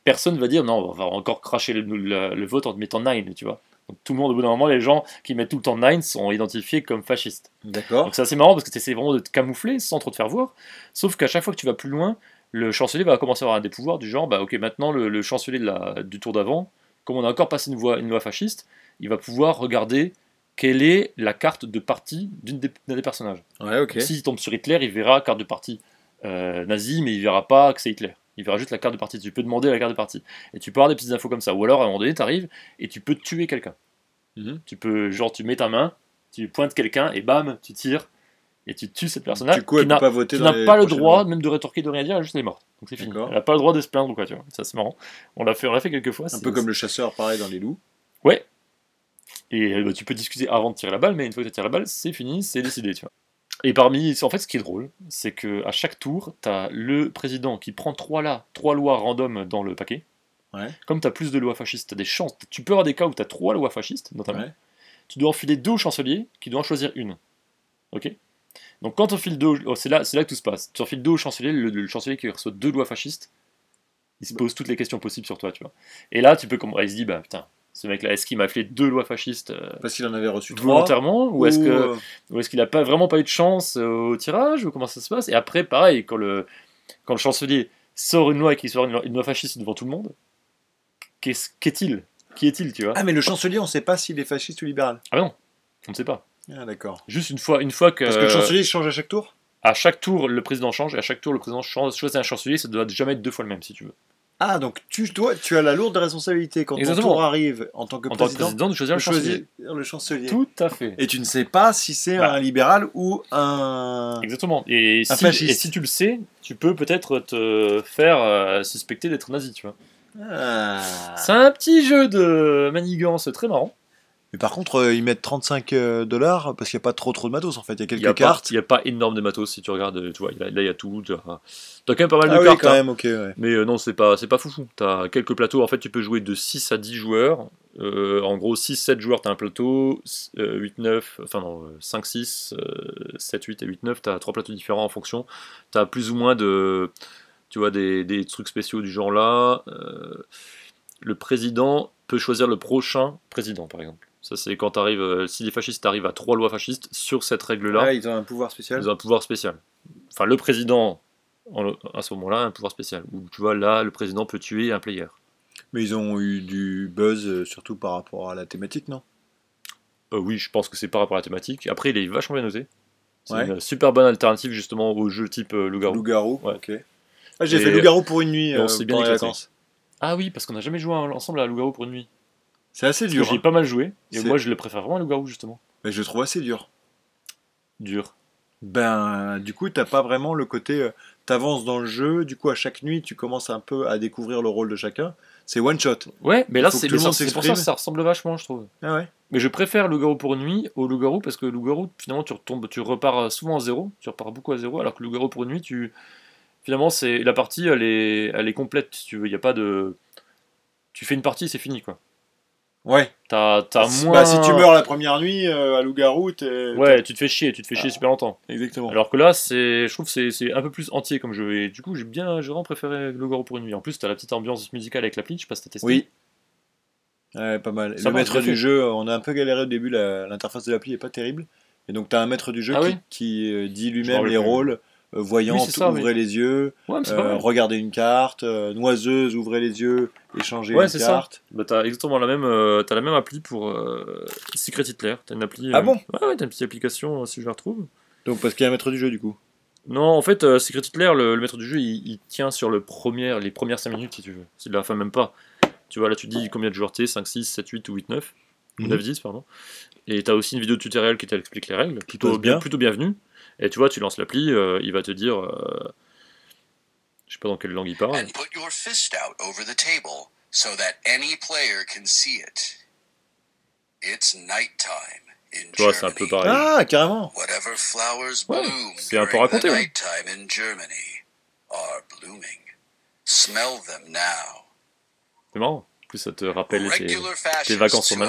personne va dire non, on va encore cracher le, le- le vote en te mettant 9, tu vois. Donc tout le monde, au bout d'un moment, les gens qui mettent tout le temps 9 sont identifiés comme fascistes. D'accord. Donc c'est assez marrant parce que tu essaies vraiment de te camoufler sans trop te faire voir. Sauf qu'à chaque fois que tu vas plus loin, le chancelier va commencer à avoir des pouvoirs du genre, bah ok, maintenant le, le chancelier de la, du tour d'avant, comme on a encore passé une, voie, une loi fasciste, il va pouvoir regarder quelle est la carte de parti des, d'un des personnages. Ouais, ok. S'il tombe sur Hitler, il verra carte de parti euh, nazi, mais il verra pas que c'est Hitler. Il verra juste la carte de parti. Tu peux demander la carte de parti. Et tu peux avoir des petites infos comme ça. Ou alors, à un moment donné, tu arrives et tu peux tuer quelqu'un. Mhm. Tu peux, genre, tu mets ta main, tu pointes quelqu'un et bam, tu tires et tu tues cette personne-là Du coup, elle n'a pas voter qui dans n'a les pas le droit même de rétorquer, de rien dire, elle juste est morte. Donc c'est fini. Elle n'a pas le droit de se plaindre ou quoi, tu vois. Ça c'est marrant. On l'a fait, on l'a fait quelques fois. Un peu comme le chasseur, pareil, dans les loups. Ouais. Et euh, bah, tu peux discuter avant de tirer la balle, mais une fois que tu tiré la balle, c'est fini, c'est décidé, tu vois. Et parmi, en fait, ce qui est drôle, c'est que à chaque tour, tu as le président qui prend trois là, trois lois random dans le paquet. Ouais. Comme tu as plus de lois fascistes, tu as des chances. Tu peux avoir des cas où tu as trois lois fascistes. Ouais. Tu dois enfiler deux au chancelier qui doit en choisir une. Ok? Donc quand tu enfiles deux, oh, c'est là, c'est là que tout se passe. Tu enfiles deux au chancelier, le, le chancelier qui reçoit deux lois fascistes, il se pose toutes les questions possibles sur toi, tu vois. Et là, tu peux comme, il se dit, bah putain, ce mec-là, est-ce qu'il m'a fait deux lois fascistes euh, Parce qu'il en avait reçu trois. volontairement, ou est-ce que, euh, ou est-ce qu'il a pas vraiment pas eu de chance euh, au tirage, ou comment ça se passe? Et après, pareil, quand le quand le chancelier sort une loi et qu'il sort une loi, une loi fasciste devant tout le monde, qu'est-ce- qu'est-il? Qui est-il, tu vois? Ah, mais le chancelier, on sait pas s'il est fasciste ou libéral. Ah non, on ne sait pas. Ah, d'accord. Juste une fois, une fois que, Parce que le chancelier, change à chaque tour? À chaque tour, le président change, et à chaque tour, le président change, choisit un chancelier, ça doit jamais être deux fois le même, si tu veux. Ah, donc tu, toi, tu as la lourde responsabilité quand ton tour arrive en tant que En président, président, de choisir le chancelier. choisir le chancelier. Tout à fait. Et tu ne sais pas si c'est Bah. un libéral ou un. Exactement. Et Un si, fasciste. et si tu le sais, tu peux peut-être te faire euh, suspecter d'être nazi, tu vois. Ah. C'est un petit jeu de manigance très marrant. Mais par contre, euh, ils mettent 35 euh, dollars parce qu'il n'y a pas trop trop de matos en fait. Il y a quelques n'y a, pas- cartes. il y a pas énorme de matos si tu regardes. euh, Tu vois, là, il y a tout. Tu as, t'as quand même pas mal de Ah oui, cartes. quand hein. même, ok. Ouais. Mais euh, non, c'est pas, c'est pas foufou. Tu as quelques plateaux. En fait, tu peux jouer de 6 à 10 joueurs. Euh, en gros, 6-7 joueurs, tu as un plateau. 8-9, enfin non, 5-6, 7-8 et 8-9, tu as trois plateaux différents en fonction. Tu as plus ou moins de. Tu vois, des, des trucs spéciaux du genre là. Euh, le président peut choisir le prochain président, par exemple. Ça, c'est quand t'arrives, euh, si les fascistes arrivent à trois lois fascistes sur cette règle-là, Ah, ils ont un pouvoir spécial. ils ont un pouvoir spécial. Enfin, le président, en à ce moment-là, a un pouvoir spécial. Où tu vois, là, le président peut tuer un player. Mais ils ont eu du buzz euh, surtout par rapport à la thématique, non? Euh, oui, je pense que c'est par rapport à la thématique. Après, il est vachement bien noté. C'est Ouais. une super bonne alternative justement au jeu type euh, loup-garou. Loup-garou, Ouais. ok. Ah, j'ai Et- fait loup-garou pour une nuit on s'est bien. Ah oui, parce qu'on n'a jamais joué ensemble à loup-garou pour une nuit. C'est assez dur. que J'y ai hein. pas mal joué. Et moi, je le préfère vraiment à loup-garou justement. Mais je le trouve assez dur. Dur. Ben, du coup, t'as pas vraiment le côté. euh, T'avances dans le jeu, du coup, à chaque nuit, tu commences un peu à découvrir le rôle de chacun. C'est one shot. Ouais, mais là, c'est le pour ça que ça ressemble vachement, je trouve. Ah ouais Mais je préfère loup-garou pour nuit au loup-garou parce que loup-garou, finalement, tu retombes, tu repars souvent à zéro, tu repars beaucoup à zéro, alors que loup-garou pour nuit, tu. Finalement, c'est la partie, elle est, elle est complète, si tu veux. Il n'y a pas de. Tu fais une partie, c'est fini, quoi. Ouais. T'as t'as Bah, moins. si tu meurs la première nuit euh, à loup-garou, t'es. Ouais, tu te fais chier, tu te fais chier Ah. super longtemps. Exactement. Alors que là, c'est, je trouve que c'est, c'est un peu plus entier comme jeu. Et du coup, j'ai bien, j'ai vraiment préféré loup-garou pour une nuit. En plus, t'as la petite ambiance musicale avec l'appli, je sais pas si t'as testé. Oui. Ouais, pas mal. Ça le maître du jeu, on a un peu galéré au début, la- l'interface de l'appli est pas terrible. Et donc, t'as un maître du jeu Ah qui, oui qui, euh, dit lui-même les rôles. Euh, voyante, Oui, ça, ouvrez les yeux. Ouais, mais Euh, regardez une carte. euh, noiseuse, ouvrez les yeux. Échangez Ouais, une c'est ça. carte. Bah, t'as exactement la même, euh, t'as la même appli pour euh, Secret Hitler. T'as une appli. Ah euh, bon? Ouais, ouais, t'as une petite application euh, si je la retrouve. Donc, parce qu'il y a un maître du jeu, du coup. Non, en fait, euh, Secret Hitler, le, le maître du jeu, il, il tient sur le premier, les premières 5 minutes si tu veux. C'est de la fin même pas. Tu vois, là, tu dis combien de joueurs t'es 5, 6, 7, 8 ou 8, 9. Ou Mhm. 9, 10, pardon. Et t'as aussi une vidéo tutoriel qui t'explique les règles. Plutôt bien. plutôt bienvenue. Et tu vois, tu lances l'appli, euh, il va te dire. euh, je sais pas dans quelle langue il parle. and put your fist out over the table so that any player can see it. It's nighttime in Tu vois, c'est un peu Germany. pareil. Ah, carrément. Whatever flowers Ouais, bloom c'est un peu raconté, ouais. nighttime in Germany are blooming. Smell them now. C'est marrant. En plus, ça te rappelle tes. Fascists vacances en who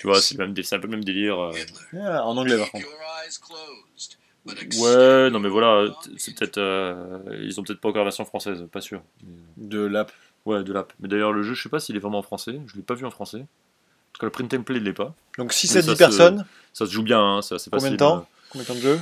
Tu vois, c'est le même- c'est un peu le même délire. euh. Hitler. Ah, en anglais, par contre. Ouais, non mais voilà, c'est peut-être. euh, ils ont peut-être pas encore la version française, pas sûr. De l'app. euh, Ouais, de l'app. Mais d'ailleurs, le jeu, je sais pas s'il est vraiment en français. Je l'ai pas vu en français. En tout cas, le print and play, il l'est pas. Donc, 6 Mais à ça 10 se- personnes. Ça se joue bien, hein, c'est assez Combien de temps Combien de temps de jeu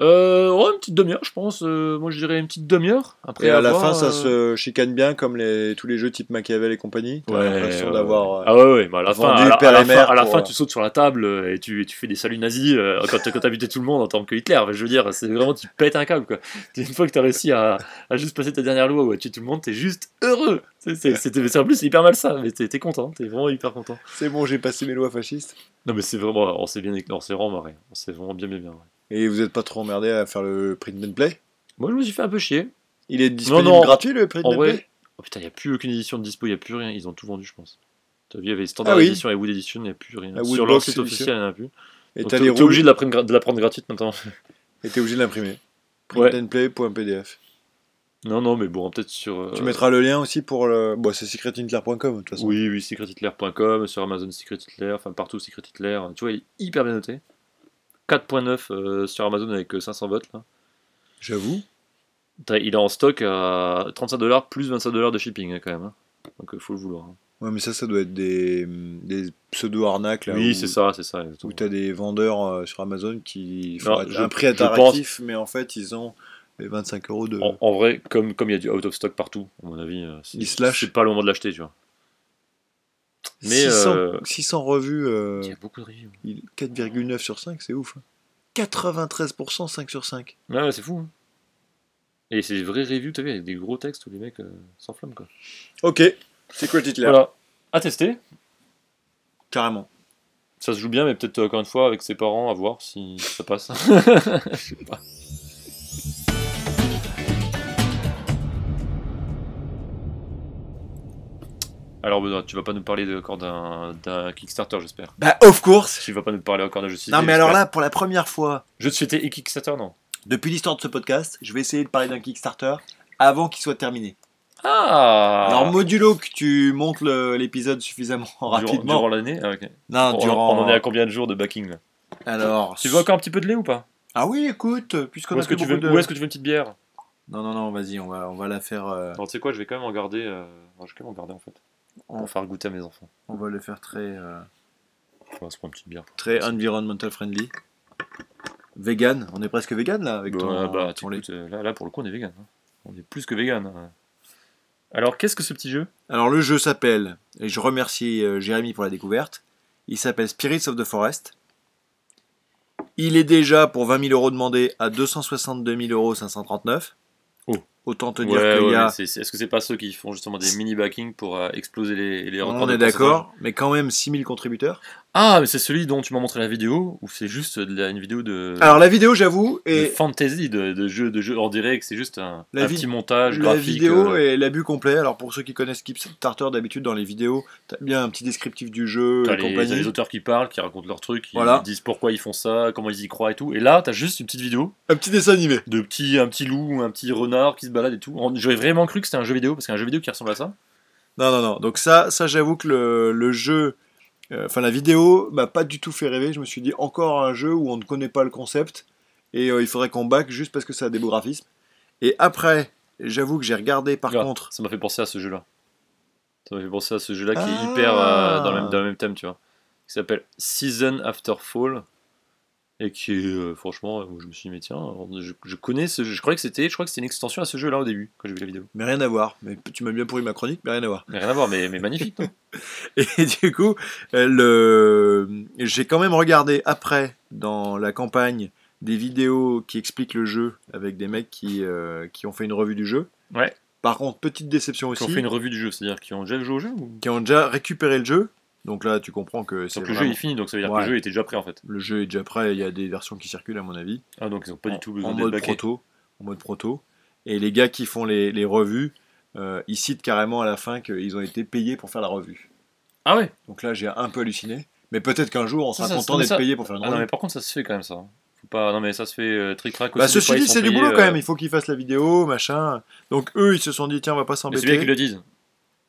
euh, ouais, une petite demi-heure, je pense. Euh, moi, je dirais une petite demi-heure. Après Et à la fin, ça euh, se chicane bien comme les, tous les jeux type Machiavel et compagnie. T'as Ouais, l'impression ouais, d'avoir. ouais. Ah ouais, ouais, bah à la fin, à la, à la et fin, à la fin, euh, tu sautes sur la table euh, et tu, tu fais des saluts nazis euh, quand, quand t'as buté tout le monde en tant que Hitler. Je veux dire, c'est vraiment, tu pètes un câble, quoi. Une fois que t'as réussi à, à juste passer ta dernière loi ou à tuer tout le monde, t'es juste heureux. C'est, en plus, c'est hyper mal ça, mais t'es, t'es content, t'es vraiment hyper content. C'est bon, j'ai passé mes lois fascistes. Non, mais c'est vraiment, on s'est bien, on s'est vraiment marré. On s'est vraiment bien, bien, bien. marré. Et vous êtes pas trop emmerdé à faire le print and play? Moi, je me suis fait un peu chier. Il est disponible non. gratuit le print and play? oh putain, y a plus aucune édition de dispo, y a plus rien. Ils ont tout vendu, je pense. T'as vu, il y avait Standard Ah oui. Edition et Wood Edition, y a plus rien. La Sur leur site officiel, il n'y en a plus. Et t'es obligé de la, prendre, de la prendre gratuite maintenant. et t'es obligé de l'imprimer. Print Ouais. and play.pdf. Non, non, mais bon, peut-être sur. euh, Tu mettras le lien aussi pour le. Bon, c'est secretintler.com de toute façon. Oui, oui, secrethitler.com, sur Amazon Secret Hitler, enfin partout Secret Hitler. Tu vois, il est hyper bien noté. 4.9 euh, sur Amazon avec euh, 500 votes. Là. J'avoue. Il est en stock à 35 dollars plus 25 dollars de shipping hein, quand même. hein. Donc il faut le vouloir. hein. Ouais, mais ça, ça doit être des, des pseudo-arnaques. Oui, c'est ça, c'est ça. exactement. Où tu as des vendeurs euh, sur Amazon qui font Non, je- un prix je interactif, mais en fait, ils ont les 25 euros de. En, en vrai, comme comme il y a du out of stock partout, à mon avis, euh, c'est Ils se lâchent. c'est pas le moment de l'acheter, tu vois. Mais 600, euh, 600 revues, euh, il y a beaucoup de reviews. il- 4,9 sur 5, c'est ouf. hein. 93% 5 sur 5. Ouais, ouais, c'est fou. hein. Et c'est des vraies reviews, t'as vu, avec des gros textes où les mecs euh, s'enflamment, quoi. Ok, Secret Hitler. Voilà. À tester. Carrément. Ça se joue bien, mais peut-être encore une fois avec ses parents, à voir si ça passe. Je sais pas. Alors Benoît, tu vas pas nous parler de- encore d'un Kickstarter, j'espère. Bah, of course Tu vas pas nous parler encore d'un jeu de société, Non, mais alors là, pour la première fois, Jeu de société et Kickstarter, non? Depuis l'histoire de ce podcast, je vais essayer de parler d'un Kickstarter avant qu'il soit terminé. Ah Alors, modulo que tu montes l'épisode suffisamment rapidement. Durant l'année ah. Non, on, durant. on en est à combien de jours de backing là? Alors. Tu veux encore un petit peu de lait ou pas? Ah oui, écoute, puisqu'on a que, tu veux... beaucoup de- ou est-ce que tu veux une petite bière? Non, non, non, vas-y, on va, on va la faire. euh, Alors tu sais quoi, je vais quand même en garder. euh, non, je vais quand même en garder en fait. On- Pour faire goûter à mes enfants. on va le faire très, euh, On va se prendre une petite bière. très environmental friendly. Vegan, on est presque vegan là avec ton, Bah, ton lait. écoute, euh, là, là, pour le coup, on est vegan. hein. On est plus que vegan. hein. Alors, qu'est-ce que ce petit jeu? Alors le jeu s'appelle, et je remercie euh, Jérémy pour la découverte, il s'appelle Spirits of the Forest. Il est déjà pour 20 000 euros demandé à 262 000 539. Autant te Ouais, dire qu'il ouais, y a... mais c'est- c'est- Est-ce que c'est pas ceux qui font justement des mini backing pour euh, exploser les, les records On est d'accord, mais quand même 6 000 contributeurs. Ah, mais c'est celui dont tu m'as montré la vidéo ou c'est juste de la- une vidéo de, Alors la vidéo, j'avoue, est fantasy, de, de jeu, de jeu. On dirait que c'est juste un, La un petit montage la graphique. vidéo euh, est l'abus complet. Alors pour ceux qui connaissent Kickstarter, d'habitude dans les vidéos, t'as bien un petit descriptif du jeu T'as et les, les auteurs qui parlent, qui racontent leurs trucs, qui Voilà. disent pourquoi ils font ça, comment ils y croient et tout. Et là, t'as juste une petite vidéo Un petit dessin animé. de petit, un petit loup, un petit renard qui se balade et tout. J'aurais vraiment cru que c'était un jeu vidéo parce qu'un jeu vidéo qui ressemble à ça. Non, non, non. Donc ça, ça j'avoue que le, le jeu, enfin la vidéo m'a pas du tout fait rêver. Je me suis dit encore un jeu où on ne connaît pas le concept et euh, il faudrait qu'on back juste parce que ça a des beaux graphismes. Et après, j'avoue que j'ai regardé par Ah, contre. Ça m'a fait penser à ce jeu-là. Ça m'a fait penser à ce jeu-là qui est Ah. hyper euh, dans, le même, dans le même thème, tu vois. Qui s'appelle Season After Fall. Et qui euh, franchement, euh, je me suis dit, mais tiens, je, je connais ce jeu. Je croyais que c'était, je crois que c'était une extension à ce jeu-là au début, quand j'ai vu la vidéo. Mais rien à voir. Mais tu m'as bien pourri ma chronique, mais rien à voir. Mais rien à voir, mais, mais magnifique, Et du coup, euh, le... j'ai quand même regardé après dans la campagne des vidéos qui expliquent le jeu avec des mecs qui, euh, qui ont fait une revue du jeu. Ouais. Par contre, petite déception Qui aussi. ont fait une revue du jeu, c'est-à-dire qui ont déjà joué au jeu ou... qui ont déjà récupéré le jeu. Donc là, tu comprends que c'est Donc le jeu est fini, donc ça veut dire Ouais. que le jeu était déjà prêt en fait. le jeu est déjà prêt. Il y a des versions qui circulent à mon avis. Ah, donc ils ont pas en, du tout besoin en mode proto, en mode proto. Et les gars qui font les, les revues, euh, ils citent carrément à la fin qu'ils ont été payés pour faire la revue. Ah ouais? Donc là, j'ai un peu halluciné. Mais peut-être qu'un jour, on sera ça, content d'être ça- payé pour faire une Ah non, revue. mais par contre, ça se fait quand même ça. Faut pas... Non, mais ça se fait euh, trick-track aussi. Bah, ceci dit, c'est du boulot quand euh, même. Il faut qu'ils fassent la vidéo, machin. Donc eux, ils se sont dit, tiens, on va pas Mais c'est bien qu'ils s'embêter. le disent.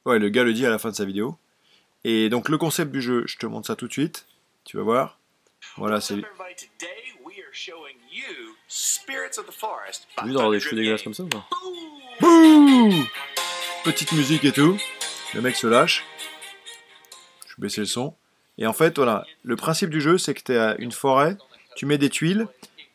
Ouais, le gars le dit à la fin de sa vidéo. Et donc le concept du jeu, je te montre ça tout de suite. Tu vas voir. Voilà, c'est. Vu d'avoir des cheveux dégueulasses comme ça ou pas Bouh Petite musique et tout. Le mec se lâche. Je vais baisser le son. Et en fait, voilà, le principe du jeu, c'est que tu as une forêt, tu mets des tuiles,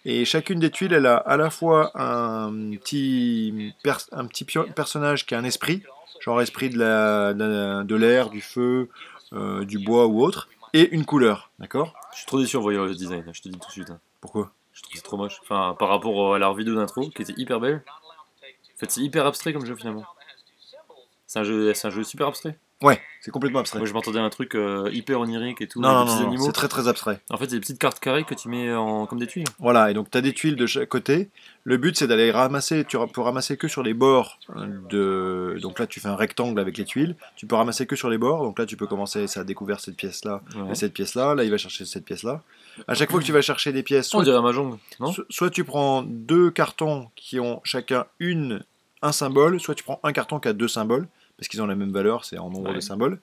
et chacune des tuiles, elle a à la fois un petit, un petit personnage qui a un esprit, genre esprit de la- de la- de l'air, du feu, euh, du bois ou autre, et une couleur, d'accord? Je suis trop déçu en voyant le design, je te dis tout de suite. hein. Pourquoi? Je trouve c'est trop moche. Enfin, par rapport à leur vidéo d'intro, qui était hyper belle. En fait, c'est hyper abstrait comme jeu finalement. C'est un jeu, c'est un jeu super abstrait. Ouais, c'est complètement abstrait. Moi, je m'entendais à un truc euh, hyper onirique et tout. Non, non, non, non, c'est très très abstrait. En fait, c'est des petites cartes carrées que tu mets en... comme des tuiles. Voilà, et donc tu as des tuiles de chaque côté. Le but c'est d'aller ramasser, tu peux ramasser que sur les bords de... Donc là tu fais un rectangle avec les tuiles, tu peux ramasser que sur les bords, donc là tu peux commencer à découvrir cette pièce-là Ouais. et cette pièce-là, là il va chercher cette pièce-là. À chaque fois que tu vas chercher des pièces, On soit, dirait un mahjong, non so- soit tu prends deux cartons qui ont chacun une, un symbole, soit tu prends un carton qui a deux symboles, parce qu'ils ont la même valeur, c'est en nombre Ouais. de symboles.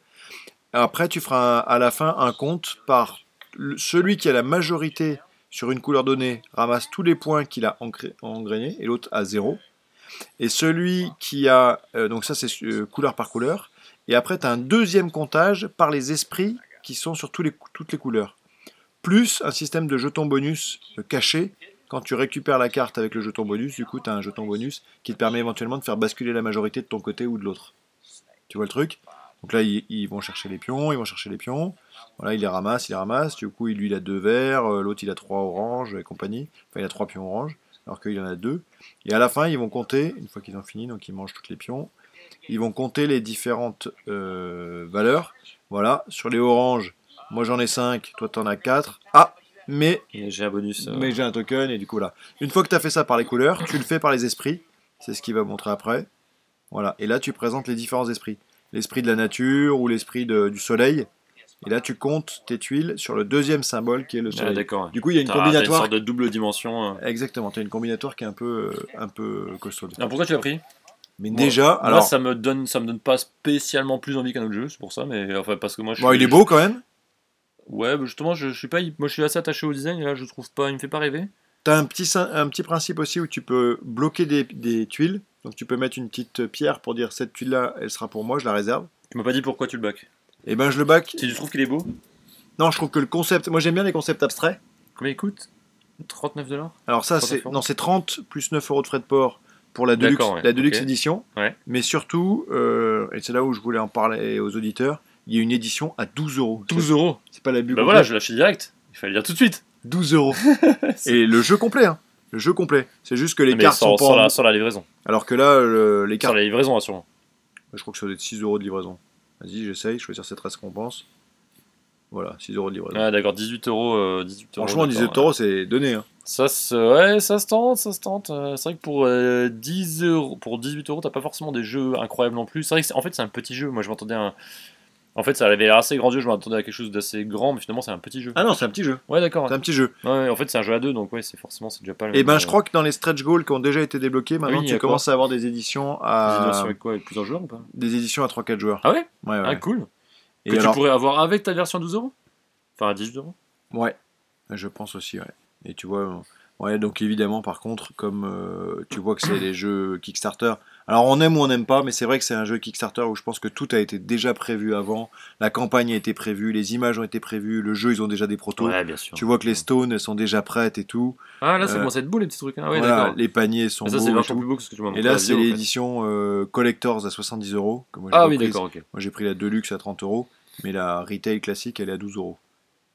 Après tu feras un- à la fin un compte par le- celui qui a la majorité sur une couleur donnée ramasse tous les points qu'il a engrainés et l'autre à zéro. Et celui qui a, euh, donc ça c'est euh, couleur par couleur, Et après, tu as un deuxième comptage par les esprits qui sont sur tous les, cou- toutes les couleurs. Plus un système de jetons bonus euh, cachés. Quand tu récupères la carte avec le jeton bonus, du coup, tu as un jeton bonus qui te permet éventuellement de faire basculer la majorité de ton côté ou de l'autre. Tu vois le truc Donc là, ils, ils vont chercher les pions, ils vont chercher les pions. Voilà, il les ramasse, il les ramasse. Du coup, lui, il a deux verts, euh, l'autre, il a trois oranges et compagnie. Enfin, il a trois pions oranges, alors qu'il en a deux. Et à la fin, ils vont compter, une fois qu'ils ont fini, donc ils mangent toutes les pions, ils vont compter les différentes euh, valeurs. Voilà, sur les oranges, moi j'en ai 5, toi t'en as 4. Ah, mais, J'ai un bonus. euh, mais j'ai un token, et du coup là. Une fois que tu as fait ça par les couleurs, tu le fais par les esprits. C'est ce qu'il va montrer après. Voilà, et là tu présentes les différents esprits. L'esprit de la nature ou l'esprit du soleil. Et là tu comptes tes tuiles sur le deuxième symbole qui est le Ah, soleil. d'accord. du coup, il y a une T'as- t'as combinatoire. sorte de double dimension. euh. Exactement, tu as une combinatoire qui est un peu, euh, un peu costaud. Ah, pourquoi tu l'as pris? Mais Moi- déjà, Moi, alors, ça me donne, ça me donne pas spécialement plus envie qu'un autre jeu, c'est pour ça. Mais enfin, parce que moi, je bon, suis- il est beau quand même. Ouais, bah, justement, je, je suis pas, moi, je suis assez attaché au design. Et là, je trouve pas, il me fait pas rêver. Tu as un petit, un petit principe aussi où tu peux bloquer des, des tuiles. Donc tu peux mettre une petite pierre pour dire cette tuile-là, elle sera pour moi, je la réserve. Tu m'as pas dit pourquoi tu le back. Et ben je le back. Si tu trouves qu'il est beau, Non, je trouve que le concept, moi j'aime bien les concepts abstraits. combien il coûte? 39 dollars? Alors ça, 39 c'est non, c'est 30 plus 9 euros de frais de port pour la Deluxe, ouais, la Deluxe édition. Ouais. Mais surtout, euh, et c'est là où je voulais en parler aux auditeurs, il y a une édition à 12 euros. 12 euros. C'est pas la bu Bah voilà, je l'ai acheté direct. Il fallait dire tout de suite. 12 euros. et le jeu complet, hein. Le jeu complet. C'est juste que les Mais cartes sans, sont pas sans en- la, sans la livraison. Alors que là, le- les Sans cartes. la livraison, assurément. Je crois que ça doit être 6 euros de livraison. Vas-y, j'essaye, choisir cette récompense. Voilà, 6 euros de livraison. Ah, d'accord, 18 euros. euh, 18 euros, Franchement, d'accord, 18 euros, c'est donné. Hein. Ça, se- ouais, ça se tente, ça se tente. Euh, C'est vrai que pour euh, 10 euros, pour 18 euros, t'as pas forcément des jeux incroyables non plus. C'est vrai que en fait, c'est un petit jeu. Moi, je m'attendais à un. En fait, ça avait l'air assez grandiose. Je m'attendais à quelque chose d'assez grand, mais finalement, c'est un petit jeu. Ah non, c'est un petit jeu. Ouais, d'accord. C'est un petit jeu. Ouais, en fait, c'est un jeu à deux, donc ouais, c'est forcément, c'est déjà pas le Et même, ben, euh, je crois que dans les stretch goals qui ont déjà été débloqués, maintenant Oui, il y tu commences à avoir des éditions des à éditions avec quoi Avec plusieurs joueurs ou pas? Des éditions à 3-4 joueurs. Ah ouais? Ouais, ouais. Ah, cool. Et que alors, tu pourrais avoir avec ta version à 12 euros? Enfin, à 18 euros? Ouais, je pense aussi, ouais. Et tu vois, euh, ouais, donc évidemment, par contre, comme euh, tu vois que c'est des jeux Kickstarter, alors on aime ou on n'aime pas, mais c'est vrai que c'est un jeu Kickstarter où je pense que tout a été déjà prévu avant, la campagne a été prévue, les images ont été prévues, le jeu, ils ont déjà des protos. Ouais, bien sûr. Tu vois que les stones elles sont déjà prêtes et tout. Ah, là, ça Euh, commence à être beau, les petits trucs. Ah, ouais, Voilà, les paniers sont Mais ça, beaux c'est et vachement tout. plus beau que ce que tu m'as Et montré là, c'est l'édition euh, Collectors à 70 euros. Ah oui, d'accord, ok. Moi, j'ai pris la Deluxe à 30 euros, mais la Retail classique, elle est à 12 euros.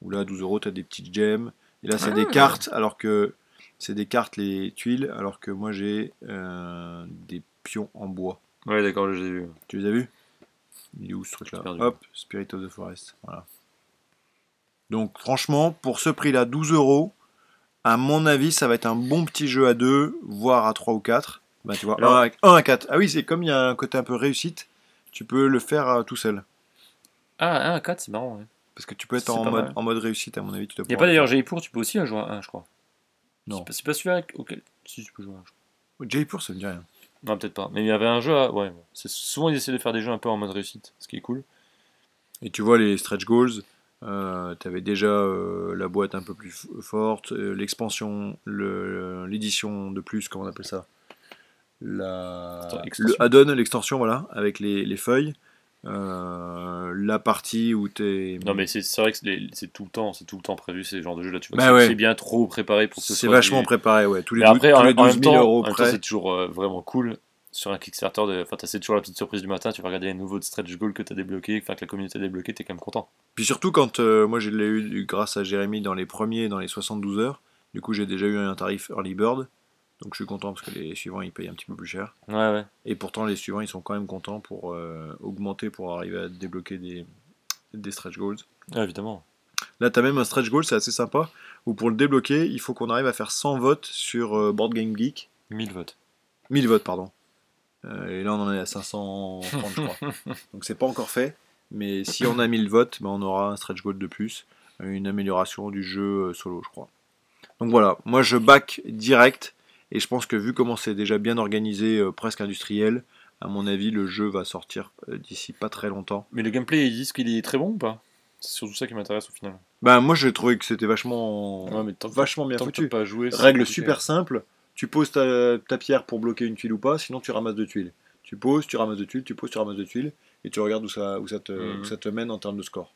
Où là, à 12 euros, tu as des petites gemmes. Et là, c'est Ah. des cartes, alors que c'est des cartes, les tuiles, alors que moi, j'ai euh, des pions en bois. Ouais, d'accord, j'ai vu. Tu les as vus? Il est où ce truc-là? Hop, Spirit of the Forest. Voilà. Donc, franchement, pour ce prix-là, 12 euros, à mon avis, ça va être un bon petit jeu à 2, voire à 3 ou 4. Bah, tu vois, Alors- 1 à, 1 à 4. Ah oui, c'est comme il y a un côté un peu réussite, tu peux le faire euh, tout seul. Ah, un 4, c'est marrant. Ouais. Parce que tu peux être en mode, en mode réussite, à mon avis. Tu dois Il n'y a pas le d'ailleurs. Jaipur, tu peux aussi un jouer à 1, je crois. Non. C'est pas- pas celui-là auquel. Si, tu peux jouer à 1, je crois. Jaipur, ça me dit rien. Non, peut-être pas. Mais il y avait un jeu à. Ouais. C'est souvent ils essaient de faire des jeux un peu en mode réussite, ce qui est cool. Et tu vois les stretch goals, euh, tu avais déjà euh, la boîte un peu plus f- forte, euh, l'expansion, le- l'édition de plus, comment on appelle ça? La. Le add-on, l'extension, voilà, avec les, les feuilles. Euh, la partie où tu Non, mais c'est vrai que c'est tout le temps, c'est tout le temps prévu ces genres de jeux là. Tu vois, Bah ouais. c'est bien trop préparé pour que ce C'est vachement préparé, ouais. Tous les, après, tous en, les en 12 même 000 temps, euros près. c'est toujours euh, vraiment cool sur un Kickstarter. De... Enfin, c'est toujours la petite surprise du matin. Tu vas regarder les nouveaux stretch goals que t'as débloqués, enfin que la communauté a débloqué, t'es quand même content. Puis surtout quand euh, moi je l'ai eu grâce à Jérémy dans les premiers, dans les 72 heures. Du coup j'ai déjà eu un tarif early bird. Donc je suis content parce que les suivants ils payent un petit peu plus cher. Ouais, ouais. Et pourtant les suivants ils sont quand même contents pour euh, augmenter pour arriver à débloquer des, des stretch goals. Ah, évidemment. Là tu as même un stretch goal, c'est assez sympa. Où pour le débloquer il faut qu'on arrive à faire 100 votes sur euh, Board Game Geek. 1000 votes. 1000 votes pardon. Euh, et là on en est à 530 je crois. Donc c'est pas encore fait. Mais si on a 1000 votes, ben, on aura un stretch goal de plus, une amélioration du jeu solo, je crois. Donc voilà, moi je back direct, et je pense que vu comment c'est déjà bien organisé, euh, presque industriel, à mon avis le jeu va sortir euh, d'ici pas très longtemps. Mais le gameplay, ils disent qu'il est très bon ou pas? C'est surtout ça qui m'intéresse au final. Ben moi j'ai trouvé que c'était vachement, Ouais, mais tant vachement bien tant foutu. pas joué. c'est Règle super simple, tu poses ta, ta pierre pour bloquer une tuile ou pas, sinon tu ramasses deux tuiles. Tu poses, tu ramasses deux tuiles, tu poses, tu ramasses deux tuiles. et tu regardes où ça, où ça, te, Mhm. où ça te mène en termes de score.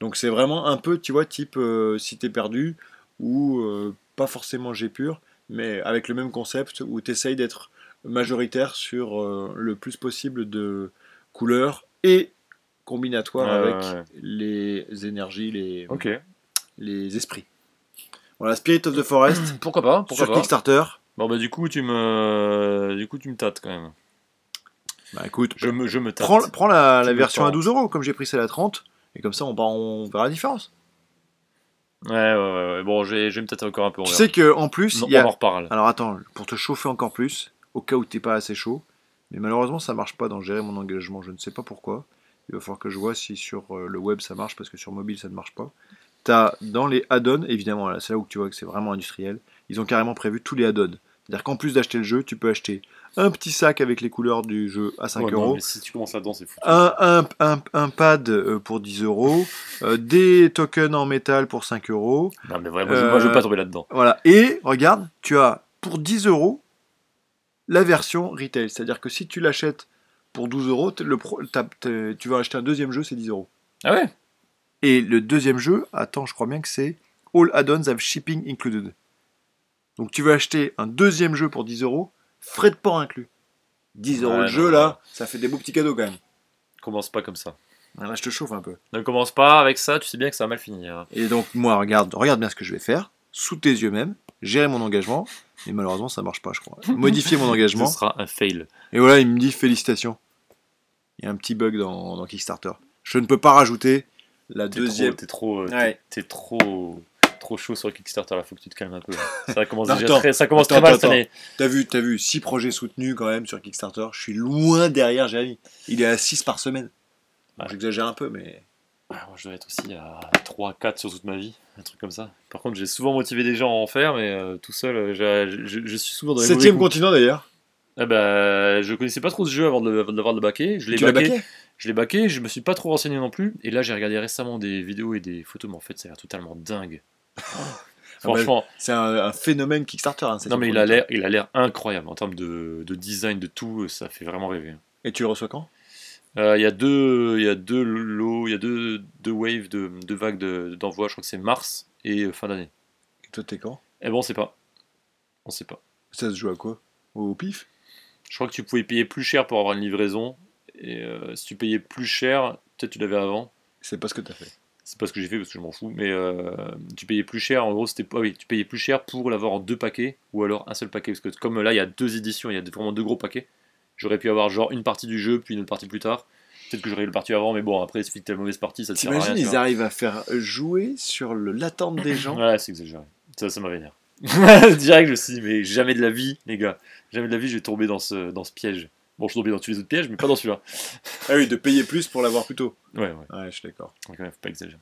Donc c'est vraiment un peu, tu vois, type euh, si t'es perdu ou euh, pas forcément G pur, mais avec le même concept où tu essayes d'être majoritaire sur euh, le plus possible de couleurs et combinatoire avec ouais, les énergies, les, Ok. les esprits. Voilà, Spirit of the Forest Pourquoi pas Pourquoi sur pas Kickstarter. Bon bah du coup tu me, du coup tu me tâtes quand même. Bah écoute, Je me, je me tâte. prends, prends la, version à tends. 12 euros, comme j'ai pris celle à 30, et comme ça on, on verra la différence. Ouais, ouais, ouais. Bon, je vais, je vais me tâter encore un peu. Tu sais qu'en plus, Non, il y a... on en reparle. Alors attends, pour te chauffer encore plus, au cas où t'es pas assez chaud, mais malheureusement ça marche pas dans gérer mon engagement, je ne sais pas pourquoi. Il va falloir que je vois si sur euh, le web ça marche, parce que sur mobile ça ne marche pas. T'as dans les add-ons, évidemment, là, c'est là où tu vois que c'est vraiment industriel, ils ont carrément prévu tous les add-ons. C'est-à-dire qu'en plus d'acheter le jeu, tu peux acheter un petit sac avec les couleurs du jeu à 5 Ouais, non, euros, mais si tu commences là-dedans, c'est foutu. un, un, un, un pad euh, pour 10 euros, euh, des tokens en métal pour 5 euros, Non, mais vraiment, moi, je veux Euh, pas tomber là-dedans. voilà. Et regarde, tu as pour 10 euros la version retail. C'est-à-dire que si tu l'achètes pour 12 euros, tu vas acheter un deuxième jeu, c'est 10 euros. Ah ouais? Et le deuxième jeu, attends, je crois bien que c'est All add-ons have shipping included. Donc tu vas acheter un deuxième jeu pour 10 euros, frais de port inclus. 10 euros Ouais, le jeu, non, là, ça fait des beaux petits cadeaux quand même. Commence pas comme ça. Là, je te chauffe un peu. Ne commence pas avec ça, tu sais bien que ça va mal finir. Et donc, moi, regarde, regarde bien ce que je vais faire, sous tes yeux même, gérer mon engagement. Mais malheureusement, ça marche pas, je crois. Modifier mon Ce engagement. sera un fail. Et voilà, il me dit félicitations. Il y a un petit bug dans, dans Kickstarter. Je ne peux pas rajouter la T'es deuxième. trop, t'es trop, euh, trop, trop chaud sur Kickstarter. Là, faut que tu te calmes un peu. là. Ça commence Non, déjà attends. très, ça commence Attends, très mal cette année. T'as vu, t'as vu, 6 projets soutenus quand même sur Kickstarter. Je suis loin derrière Jérémy. Il est à 6 par semaine. Bon, Ouais. J'exagère un peu, mais. Ah, moi, je dois être aussi à 3, 4 sur toute ma vie, un truc comme ça. Par contre, j'ai souvent motivé des gens à en faire, mais euh, tout seul, euh, je, je suis souvent dans les Septième continent d'ailleurs. Ah bah, je connaissais pas trop ce jeu avant de, de l'avoir de baquer. Je l'ai baqué. baqué? Je l'ai baqué, je me suis pas trop renseigné non plus. Et là, j'ai regardé récemment des vidéos et des photos, mais en fait, ça a l'air totalement dingue. Franchement, C'est un, un phénomène Kickstarter. hein, non mais il a l'air, il a l'air incroyable en termes de, de design, de tout. Ça fait vraiment rêver. Et tu le reçois quand? Euh, Il y a deux, il y a deux lots, il y a deux, deux waves, de, deux vagues de- d'envoi. je crois que c'est mars et euh, fin d'année. Et toi, t'es quand? Et bon, on sait pas. On sait pas. Ça se joue à quoi? Au pif? Je crois que tu pouvais payer plus cher pour avoir une livraison. Et euh, si tu payais plus cher, peut-être tu l'avais avant. C'est pas ce que t'as fait. C'est pas ce que j'ai fait parce que je m'en fous. Mais euh, tu payais plus cher. En gros, c'était ah oui, tu payais plus cher pour l'avoir en deux paquets ou alors un seul paquet. Parce que comme là, il y a deux éditions, il y a vraiment deux gros paquets. J'aurais pu avoir genre une partie du jeu puis une autre partie plus tard. Peut-être que j'aurais eu le parti avant, mais bon, après, t'aies la mauvaise partie, ça te sert à rien. Ils arrivent à faire jouer sur le- l'attente des gens. Ouais, c'est exagéré. Ça, ça m'a vénère. Direct, je me suis dit, mais jamais de la vie, les gars. Jamais de la vie, je vais tomber dans ce, dans ce piège. Bon, je suis tombé dans tous les autres pièges, mais pas dans celui-là. Ah oui, de payer plus pour l'avoir plus tôt. Ouais, ouais. Ouais, je suis d'accord. Donc, quand même, faut pas exagérer.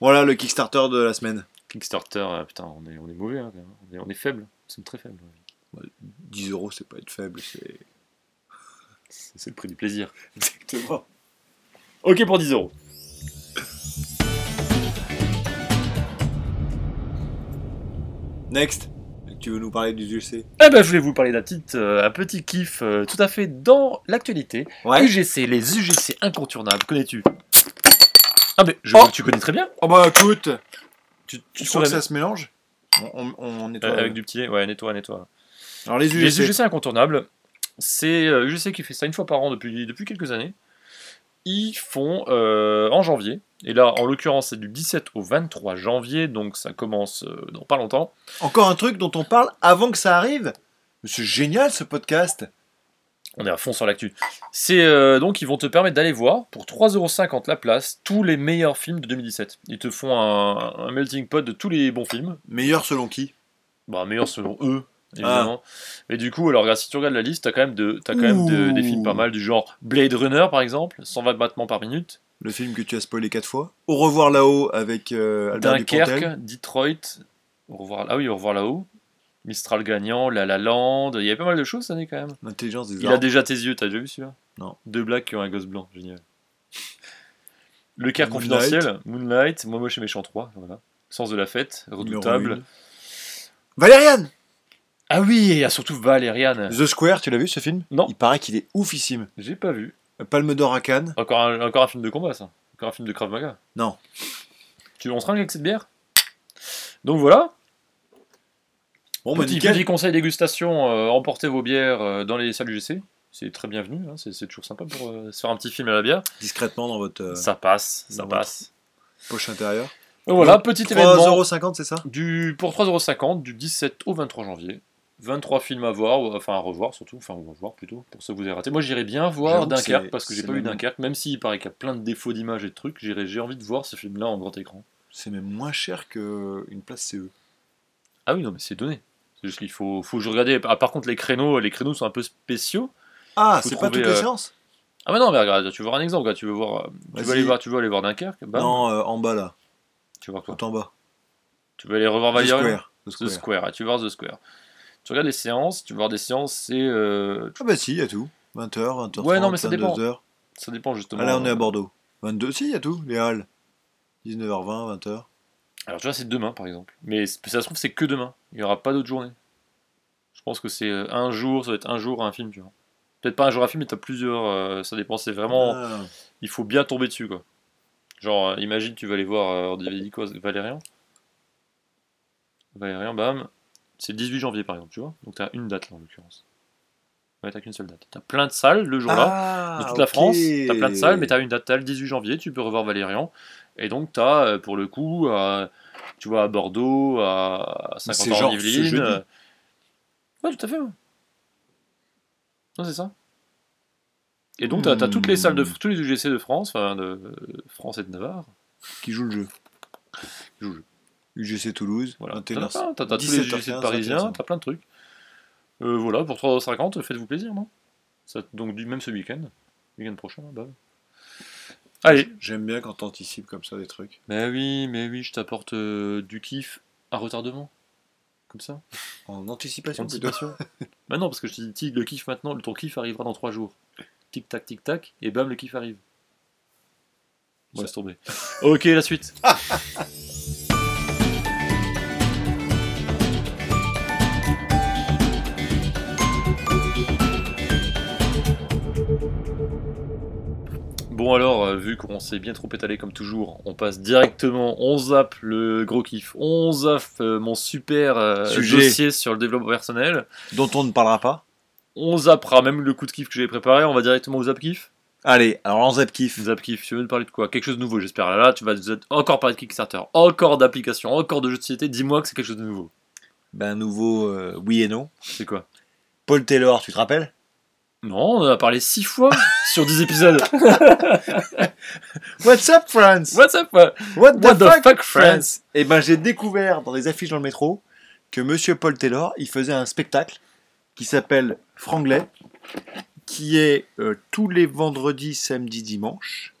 Voilà le Kickstarter de la semaine. Kickstarter, euh, putain, on est, on est mauvais, hein. On est, on est faible. Nous sommes très faibles. ouais. 10 euros, c'est pas être faible. C'est c'est le prix du plaisir. Exactement. Ok pour 10 euros. Next. Tu veux nous parler du UGC Eh ben, je voulais vous parler d'un petit, euh, un petit kiff euh, tout à fait dans l'actualité. UGC, les UGC incontournables, connais-tu? Ah, mais je Oh. vois que tu connais très bien. Oh bah écoute Tu, tu que ça se mélange? On, on, on nettoie. Euh, avec du petit lait, ouais, nettoie, nettoie. Alors les Les UGC. UGC incontournables, c'est euh, UGC qui fait ça une fois par an depuis, depuis quelques années. Ils font euh, en janvier, et là en l'occurrence c'est du 17 au 23 janvier, donc ça commence euh, dans pas longtemps. Encore un truc dont on parle avant que ça arrive? Mais C'est génial ce podcast On est à fond sur l'actu. C'est euh, donc ils vont te permettre d'aller voir pour 3,50€ la place tous les meilleurs films de 2017. Ils te font un, un melting pot de tous les bons films. Meilleur selon qui? Bah, meilleurs selon eux, évidemment. Mais du coup, alors si tu regardes la liste, t'as quand même, de, t'as quand même de- des films pas mal, du genre Blade Runner par exemple, 120 battements par minute, Le film que tu as spoilé quatre fois. Au revoir là-haut avec euh, Albert Dupontel. Dunkerque, Detroit, au revoir, ah oui, au revoir là-haut, Mistral gagnant, La La Land, il y avait pas mal de choses cette année quand même. L'intelligence des Il a déjà tes yeux, t'as déjà vu celui-là? Non. Deux blagues qui ont un gosse blanc, génial. Le Caire Moonlight. confidentiel, Moonlight, Moi Moche et Méchant 3, voilà. Sens de la fête, Redoutable. Valériane Ah oui, et il y a surtout Valériane. The Square, tu l'as vu ce film? Non. Il paraît qu'il est oufissime. J'ai pas vu. Palme d'or à Cannes. Encore un, encore un film de combat, ça. Encore un film de Krav Maga. Non. Tu on se ringue avec cette bière? Donc voilà. Bon, bah, petit, nickel. petit conseil dégustation, euh, emportez vos bières euh, dans les salles UGC. C'est très bienvenu, hein, c'est c'est toujours sympa pour euh, se faire un petit film à la bière. Discrètement dans votre ça passe, ça passe. poche intérieure. Donc voilà, petit événement 3,50€, c'est ça? Du, pour 3,50€ du 17 au 23 janvier. 23 films à voir, enfin à revoir surtout, enfin on va voir plutôt, pour ceux que vous avez raté. Moi j'irais bien voir Dunkerque parce que j'ai pas vu même- Dunkerque, même s'il paraît qu'il y a plein de défauts d'image et de trucs, j'irais- j'ai envie de voir ce film-là en grand écran. C'est même moins cher qu'une place CE. Ah oui, non, mais c'est donné. C'est juste qu'il faut, faut que je regarde. Ah, par contre, les créneaux, les créneaux sont un peu spéciaux. Ah, c'est pas toutes les euh, séances? Ah, mais non, mais regarde, tu veux voir un exemple, tu veux voir, euh, tu veux aller voir, tu veux aller voir Dunkerque, bam, Non, euh, en bas là, tu voir quoi? Tout en bas. Tu veux aller revoir The Valerian Square. The The Square. Square, ah, tu veux voir The Square. Tu regardes les séances, tu veux voir des séances, c'est. euh, Ah bah si, il y a tout. 20h, 20h30, Ouais, non, mais ça dépend. 22h. ça dépend justement. Ah là, on est à Bordeaux. 22, si, il y a tout, les halles. 19h20, 20h. Alors, tu vois, c'est demain, par exemple. Mais ça se trouve, c'est que demain. Il n'y aura pas d'autre journée. Je pense que c'est euh, un jour, ça va être un jour un film, tu vois. Peut-être pas un jour un film, mais t'as plusieurs. euh, ça dépend, c'est vraiment. Ah. il faut bien tomber dessus quoi. Genre, euh, imagine tu vas aller voir, euh, Valérian Valérian, bam, c'est le 18 janvier par exemple, tu vois Donc t'as une date là en l'occurrence. Ouais, t'as qu'une seule date. T'as plein de salles le jour-là, Ah, de toute la. France, t'as plein de salles, mais t'as une date, t'as le 18 janvier, tu peux revoir Valérian. Et donc t'as, euh, pour le coup, tu vois, à Bordeaux, à Mais 50 c'est ans en genre ce Yvelines. jeudi. euh, Ouais, tout à fait. ouais. Non, c'est ça. Et donc, t'as as toutes les salles de Hmm. tous les UGC de France, enfin de France et de Navarre. Qui joue le jeu qui jouent le jeu. UGC Toulouse, Voilà. 21h. T'as tous les 17h15, UGC parisiens, 21h15. t'as plein de trucs. Euh, voilà, pour 3,50€, faites-vous plaisir, non? Ça- Donc, même ce week-end, week-end prochain, bah. Allez. J'aime bien quand t'anticipes comme ça des trucs. Mais oui, mais oui, je t'apporte euh, du kiff à retardement. Comme ça. En anticipation plutôt. Anticipation. bah non, parce que je te dis, le kiff maintenant, ton kiff arrivera dans 3 jours. Tic tac, tic tac, et bam, le kiff arrive. Bon, Ça- laisse tomber. ok, la suite. Bon alors, euh, vu qu'on s'est bien trop étalé comme toujours, on passe directement, on zappe le gros kiff, on zappe euh, mon super euh, Sujet. dossier sur le développement personnel, Dont on ne parlera pas. on zappera même le coup de kiff que j'avais préparé, on va directement au zap kiff. Allez, alors en zap kiff. Zap kiff, tu veux nous parler de quoi? Quelque chose de nouveau j'espère. Là, là, tu vas encore parler de Kickstarter, encore d'applications, encore de jeux de société, dis-moi que c'est quelque chose de nouveau. Ben nouveau, euh, oui et non. C'est quoi? Paul Taylor, tu te rappelles? Non, on en a parlé 6 fois sur 10 épisodes. What's up, friends? What's up what What the, What fuck, fuck, friends? Et ben j'ai découvert dans des affiches dans le métro que Monsieur Paul Taylor, il faisait un spectacle qui s'appelle Franglais, qui est euh, tous les vendredis, samedi, dimanche.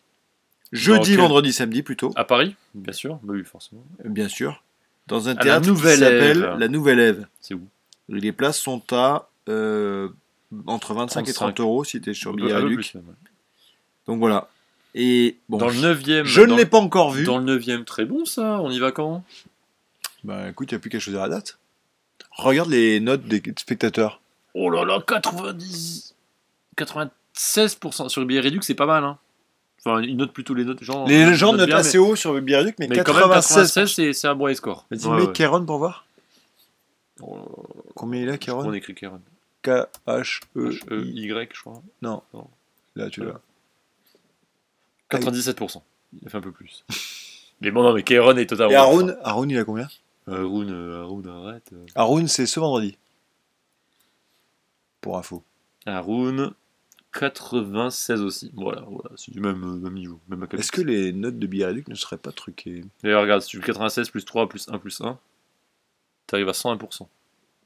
Jeudi, vendredi, samedi plutôt, À Paris? Bien sûr, bah oui, forcément. euh, bien sûr. Dans un la théâtre Nouvelle qui s'appelle. La Nouvelle Ève. C'est où? Les places sont à euh, entre 25 et 30 35. euros si tu es sur Billet plus, même, ouais. Donc voilà. Et bon, Dans le 9ème. je ne l'ai pas encore vu. Dans le 9ème, très bon ça, on y va quand? Bah écoute, il n'y a plus qu'à choisir la date. Regarde les notes des spectateurs. Oh là là, 90 96% sur le billet réduit, c'est pas mal. Hein. Enfin, ils notent plutôt les notes. Genre, Les gens notent bien, assez haut sur le Biarritz, mais, mais, mais quand même 96. 96, c'est- un bon score. Vas-y, Ouais, mets ouais. Kéron pour voir. Oh, Combien il a, on Kéron? écrit Karen. K-H-E-I. H-E-Y, je crois. Non. Non. Là, tu l'as. 97%. Il a fait un peu plus. mais bon, non, mais Kéron est totalement. Et Haroun, Haroun, il a combien? Haroun, euh, Haroun, arrête. euh. Haroun, c'est ce vendredi. Pour info. Haroun, 96 aussi. Voilà, voilà c'est du même, euh, même niveau. Même. Est-ce que les notes de Biarritz ne seraient pas truquées? D'ailleurs, regarde, si tu fais 96 plus 3 plus 1 plus 1, t'arrives à 101%.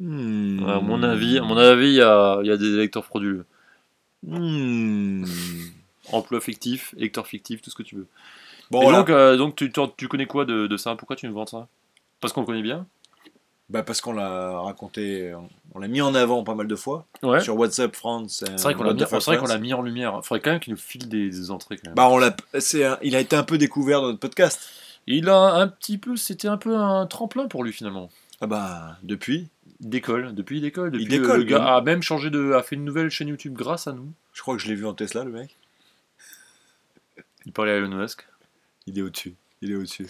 Hmm. À mon avis, à mon avis, il y a, il y a des électeurs frauduleux. Hmm. Emploi fictif, électeur fictif, tout ce que tu veux. Bon, Et voilà. donc, euh, donc tu, tu, tu connais quoi de, de ça? Pourquoi tu me vends ça? Parce qu'on le connaît bien? Bah, parce qu'on l'a raconté, on l'a mis en avant pas mal de fois. Ouais. Sur WhatsApp France. C'est vrai qu'on l'a, bien- c'est vrai qu'on l'a mis en lumière. Il faudrait quand même qu'il nous file des, des entrées quand même. Bah, on l'a, il a été un peu découvert dans notre podcast. Il a un petit peu, c'était un peu un tremplin pour lui finalement. Ah bah, depuis, Il décolle, depuis il décolle. Depuis décolle, le gars a même changé de, a fait une nouvelle chaîne YouTube grâce à nous. je crois que je l'ai vu en Tesla, le mec. Il parlait à Elon Musk. Il est au-dessus. Il est au-dessus.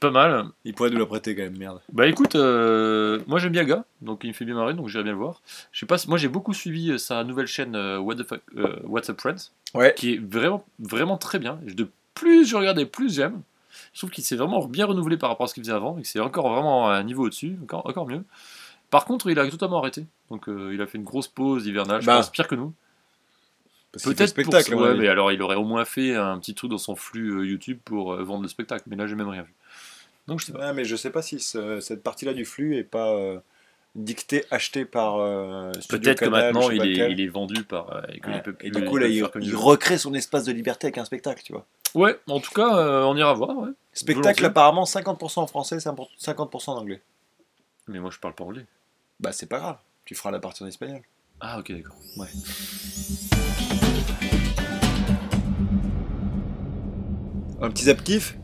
Pas mal. Il pourrait nous la prêter quand même, merde. Bah écoute, euh, moi j'aime bien le gars, donc il me fait bien marrer, donc j'irai bien le voir. Je sais pas, moi j'ai beaucoup suivi euh, sa nouvelle chaîne euh, What the fuck, euh, What's Up Friends, Ouais. qui est vraiment, vraiment très bien. De plus je regarde et plus j'aime. Je trouve qu'il s'est vraiment bien renouvelé par rapport à ce qu'il faisait avant, et que c'est encore vraiment un niveau au-dessus, encore, encore mieux. Par contre, il a totalement arrêté, donc euh, il a fait une grosse pause hivernale, je Bah, pense pire que nous. Peut-être spectacle. pour ouais, mais alors il aurait au moins fait un petit truc dans son flux euh, YouTube pour euh, vendre le spectacle, mais là j'ai même rien vu. Donc je sais pas. Ouais, mais je sais pas si ce- cette partie-là du flux est pas euh, dictée, achetée par. euh, Peut-être que maintenant il est, il vendu par. euh, et qu'il Ouais. peut Et du coup, là, il, il recrée son espace de liberté avec un spectacle, tu vois. Ouais, en tout cas, euh, on ira voir, ouais. Spectacle, apparemment, 50% en français, 50% en anglais. Mais moi je parle pas anglais. Bah, c'est pas grave. Tu feras la partie en espagnol. Ah ok, d'accord. Un petit zap kiff?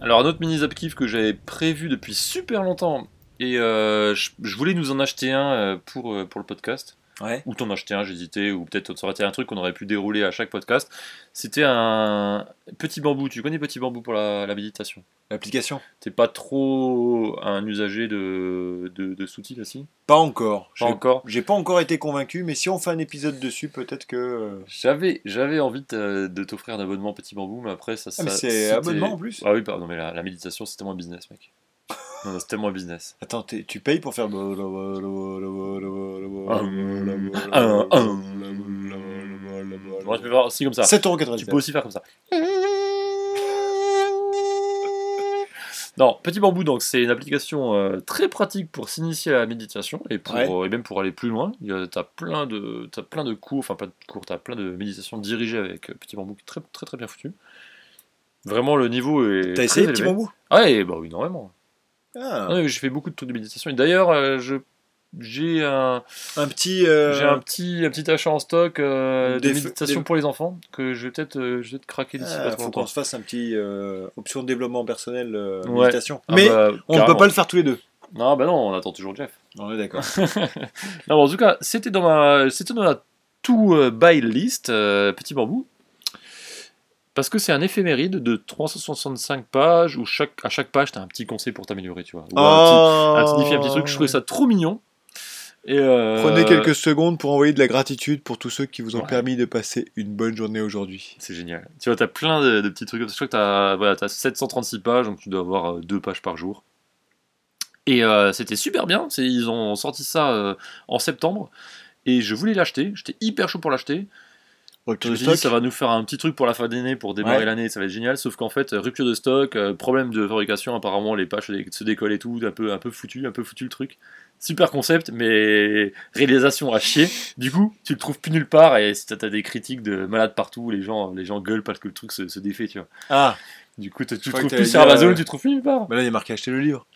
Alors un autre mini zap kiff que j'avais prévu depuis super longtemps et euh, je, je voulais nous en acheter un euh, pour, euh, pour le podcast. Ouais. Ou t'en acheter un, j'hésitais, ou peut-être ça aurait été un truc qu'on aurait pu dérouler à chaque podcast. C'était un petit bambou. Tu connais petit bambou pour la, la méditation? L'application? T'es pas trop un usager de, de, de Souti là si? Pas encore. Pas J'ai- encore. J'ai pas encore été convaincu, mais si on fait un épisode dessus, peut-être que. euh, J'avais, j'avais envie de, de t'offrir un abonnement petit bambou, mais après ça. Ah, mais c'est abonnement en plus Ah oui, pardon, mais la, la méditation c'est tellement un business, mec. Non, non, c'est tellement business. Attends, tu payes pour faire. Ouais, tu peux faire aussi comme ça. 7,99€. Tu peux aussi faire comme ça. Non, Petit Bambou, donc c'est une application euh, très pratique pour s'initier à la méditation et, pour, Ouais. euh, et même pour aller plus loin. Tu as plein de, t'as plein de cours, enfin pas de cours, tu as plein de méditations dirigées avec euh, Petit Bambou très très très bien foutu. Vraiment, le niveau est. T'as essayé petit bambou? Ah, ouais, bah oui, énormément. Ah, oui, j'ai fait beaucoup de trucs de méditation. Et d'ailleurs, euh, je j'ai un, Un petit. euh, j'ai un petit, un petit achat en stock euh, de méditation des- pour les enfants que je vais peut-être euh, je vais peut-être craquer d'ici ah, pas faut qu'on se fasse un petit option de développement personnel Ouais. méditation. Ah mais bah, on ne peut pas le faire tous les deux. Non, bah non, on attend toujours Jeff. On est d'accord. Non, en tout cas, c'était dans ma, c'était dans ma to buy list, petit bambou. Parce que c'est un éphéméride de 365 pages où chaque, à chaque page, tu as un petit conseil pour t'améliorer, tu vois. Ou un, petit, un petit un petit truc. Je trouvais ça trop mignon. Et euh, Prenez quelques secondes pour envoyer de la gratitude pour tous ceux qui vous ont Ouais. permis de passer une bonne journée aujourd'hui. C'est génial. Tu vois, t'as plein de, de petits trucs. Je crois que t'as voilà, as 736 pages, donc tu dois avoir euh, deux pages par jour. Et euh, c'était super bien. Ils ont sorti ça euh, en septembre. Et je voulais l'acheter. J'étais hyper chaud pour l'acheter. Me de stock. ça va nous faire un petit truc pour la fin d'année, pour démarrer Ouais. l'année, ça va être génial. Sauf qu'en fait, rupture de stock, euh, problème de fabrication, apparemment les pages se dé- se décollent et tout, un peu, un peu foutu, un peu foutu le truc. Super concept, mais réalisation à chier. Du coup, tu le trouves plus nulle part et si t'as des critiques de malades partout, les gens, les gens gueulent parce que le truc se, se défait, tu vois. Ah, Du coup, tu le trouves plus sur Amazon, euh, tu le trouves plus nulle part. bah là il y a marqué acheter le livre.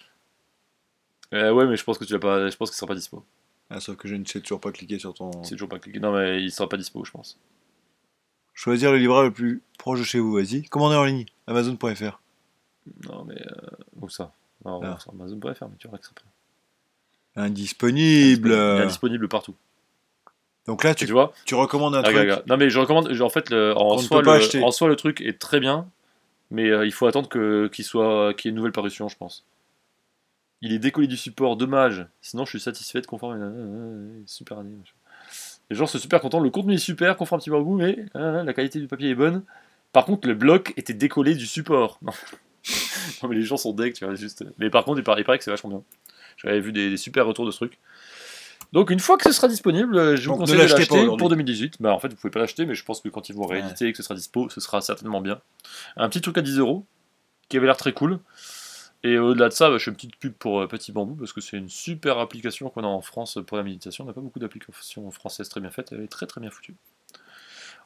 Euh, ouais, mais je pense que tu l'as pas, je pense qu'il sera pas dispo. Ah, sauf que je ne sais toujours pas cliquer sur ton. C'est toujours pas cliqué. Non, mais il sera pas dispo, je pense. Choisir le livreur le plus proche de chez vous, vas-y. Commandez en ligne, Amazon.fr. Non, mais euh, où ça? Non, Ah. sur Amazon.fr, mais tu verras que ça peut. Indisponible. Il est disponible partout. Donc là, Tu, tu, vois? tu recommandes un Ah, truc. gars, gars. Non, mais je recommande. En fait, le, en, soi, le, acheter. en soi, le truc est très bien, mais euh, il faut attendre que- qu'il soit qu'il y ait une nouvelle parution, je pense. Il est décollé du support, dommage. Sinon, je suis satisfait de conforme. euh, Super année. machin. Les gens sont super contents. Le contenu est super, conforme petit goût, mais euh, la qualité du papier est bonne. Par contre, le bloc était décollé du support. Non, Non, mais les gens sont deck, tu vois. Juste... Mais par contre, il paraît, il paraît que c'est vachement bien. J'avais vu des, des super retours de ce truc. Donc, une fois que ce sera disponible, euh, je vous Donc, conseille de l'acheter pour 2018. Bah, en fait, vous pouvez pas l'acheter, mais je pense que quand ils vont Ouais. rééditer et que ce sera dispo, ce sera certainement bien. Un petit truc à 10 euros qui avait l'air très cool. Et au-delà de ça, bah, je fais une petite pub pour euh, Petit Bambou parce que c'est une super application qu'on a en France pour la méditation. On n'a pas beaucoup d'applications françaises très bien faites. Elle est très très bien foutue.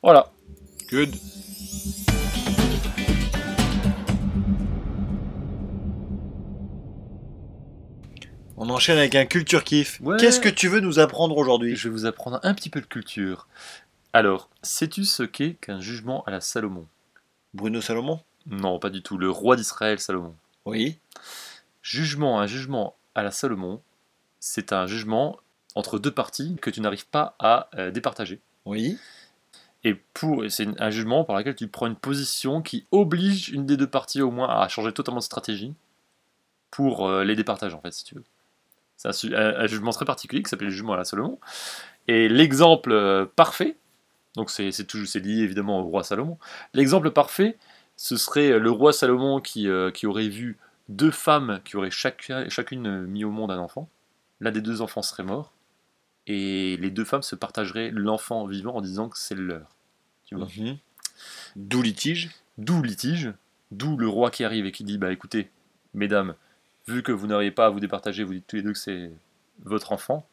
Voilà. Good. On enchaîne avec un culture kiff. Ouais. Qu'est-ce que tu veux nous apprendre aujourd'hui? Je vais vous apprendre un petit peu de culture. Alors, sais-tu ce qu'est qu'un jugement à la Salomon? Bruno Salomon? Non, pas du tout. Le roi d'Israël, Salomon. Oui. Jugement, un jugement à la Salomon, c'est un jugement entre deux parties que tu n'arrives pas à euh, départager. Oui. Et pour, c'est un jugement par lequel tu prends une position qui oblige une des deux parties au moins à changer totalement de stratégie pour euh, les départages en fait, si tu veux. C'est un, su- un- un jugement très particulier qui s'appelle le jugement à la Salomon. Et l'exemple euh, parfait, donc c'est c'est toujours c'est lié évidemment au roi Salomon. L'exemple parfait, ce serait le roi Salomon qui, euh, qui aurait vu deux femmes qui auraient chacun- chacune mis au monde un enfant. L'un des deux enfants serait mort. Et les deux femmes se partageraient l'enfant vivant en disant que c'est le leur. Tu vois? Mhm. D'où litige. D'où le litige, d'où le roi qui arrive et qui dit Bah écoutez, mesdames, vu que vous n'arrivez pas à vous départager, vous dites tous les deux que c'est votre enfant,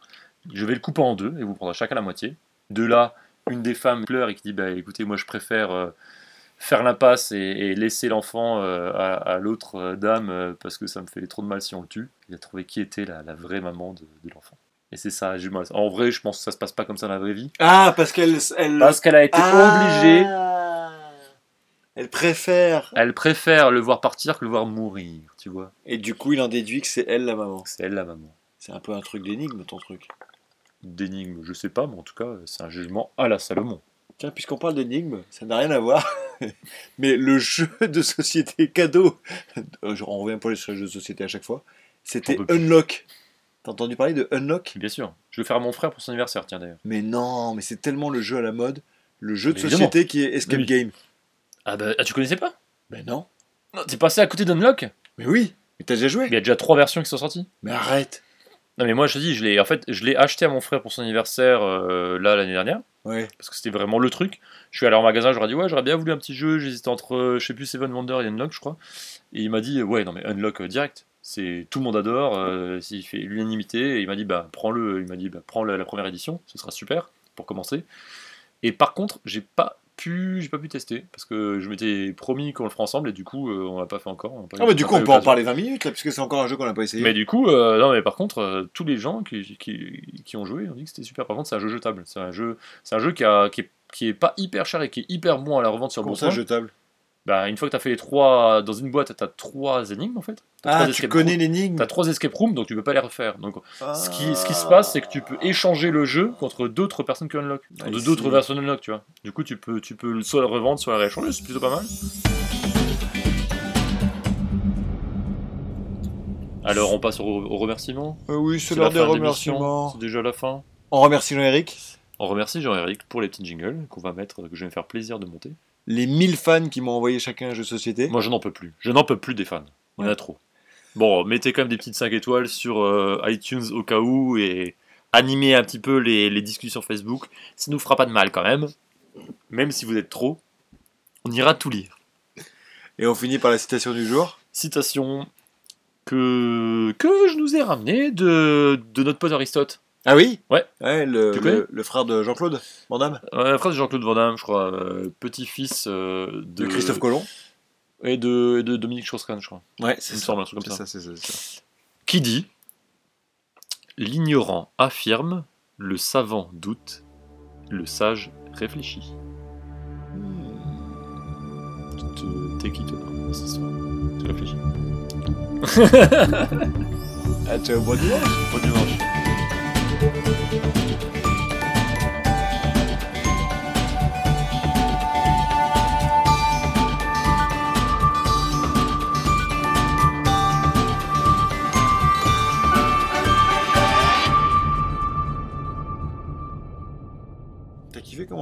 je vais le couper en deux et vous prendrez chacun la moitié. De là, une des femmes pleure et qui dit Bah écoutez, moi je préfère euh, faire l'impasse et, et laisser l'enfant euh, à, à l'autre euh, dame euh, parce que ça me fait trop de mal si on le tue. Il a trouvé qui était la, la vraie maman de, de l'enfant. Et c'est ça, j'ai mal. En vrai, je pense que ça se passe pas comme ça dans la vraie vie. Ah, parce qu'elle. Elle... Parce qu'elle a été obligée, Ah. Elle préfère. elle préfère le voir partir que le voir mourir, tu vois. Et du coup, il en déduit que c'est elle la maman. C'est elle la maman. C'est un peu un truc d'énigme, ton truc. d'énigme, je sais pas, mais en tout cas, c'est un jugement à la Salomon. Tiens, puisqu'on parle d'énigme, ça n'a rien à voir. Mais le jeu de société cadeau, euh, je- on revient pour les jeux de société à chaque fois, c'était. Unlock. T'as entendu parler de Unlock? Bien sûr. Je vais faire à mon frère pour son anniversaire, tiens d'ailleurs. Mais non, mais c'est tellement le jeu à la mode, le jeu de Mais évidemment. société qui est Escape Oui. Game. Ah bah, ah, tu connaissais pas? Mais non. Non, t'es passé à côté d'Unlock? Mais oui, mais t'as déjà joué Il y a déjà trois versions qui sont sorties. Mais arrête. Non mais moi je te dis, je l'ai en fait, je l'ai acheté à mon frère pour son anniversaire euh, là l'année dernière Parce que c'était vraiment le truc. Je suis allé en magasin, j'aurais dit ouais, j'aurais bien voulu un petit jeu, j'hésitais entre euh, je sais plus Seven Wonder et Unlock, je crois. Et il m'a dit ouais, non mais Unlock euh, direct. C'est tout le monde adore, euh, il fait l'unanimité et il m'a dit bah prends-le, il m'a dit bah prends la première édition, ce sera super pour commencer. Et par contre, j'ai pas pu j'ai pas pu tester parce que je m'étais promis qu'on le ferait ensemble et du coup euh, on l'a pas fait encore. on pas Ah bah du coup on eu peut en parler 20 minutes là, puisque c'est encore un jeu qu'on n'a pas essayé. Mais du coup, euh, non, mais par contre, euh, tous les gens qui, qui, qui ont joué ont dit que c'était super. Par contre, c'est un jeu jetable. C'est un jeu, c'est un jeu qui, a, qui, est, qui est pas hyper cher et qui est hyper bon à la revente sur Comment Bon ça, jetable? Bah, une fois que tu as fait les trois dans une boîte, tu as trois énigmes en fait. Ah, tu connais l'énigme T'as trois escape rooms, donc tu peux pas les refaire. Donc, Ah. ce qui, ce qui se passe, c'est que tu peux échanger le jeu contre d'autres personnes que Unlock, Ah, ici. d'autres versions d'Unlock, tu vois. Du coup, tu peux, tu peux soit le revendre, soit le rééchanger, c'est plutôt pas mal. Alors, on passe au, au remerciement. Euh, Oui, c'est l'heure des remerciements. C'est déjà la fin. On remercie Jean-Éric, On remercie Jean-Éric pour les petits jingles qu'on va mettre, que je vais me faire plaisir de monter. Les 1000 fans qui m'ont envoyé chacun un jeu de société. Moi, je n'en peux plus. Je n'en peux plus des fans. Y en a trop. Bon, mettez quand même des petites 5 étoiles sur euh, iTunes au cas où et animez un petit peu les, les discussions Facebook. Ça nous fera pas de mal quand même. Même si vous êtes trop, on ira tout lire. Et on finit par la citation du jour. Citation que, que je nous ai ramenée de, de notre pote Aristote. Ah oui? Ouais. Ouais, le, le, le frère de Jean-Claude Van Damme, Euh, la phrase de Jean-Claude Van Damme, je crois, euh, petit-fils euh, de Christophe Colomb? et de, et de Dominique Strauss-Kahn, je crois. Ouais, c'est ça. semble un truc comme ça. ça, c'est ça, c'est ça. Qui dit L'ignorant affirme, le savant doute, le sage réfléchit. Tu te- T'es qui toi cette histoire? Tu réfléchis. Ah, tu bon dimanche Bon dimanche. T'as kiffé comment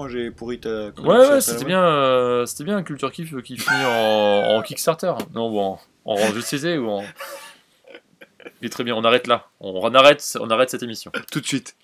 j'ai pourri ta. comment Ouais, ouais, c'était bien, euh, c'était bien Culture Kiff qui finit en, en Kickstarter. Non, ou en, en jeu de ou en. Il est très bien, on arrête là. On arrête, on arrête cette émission. Tout de suite.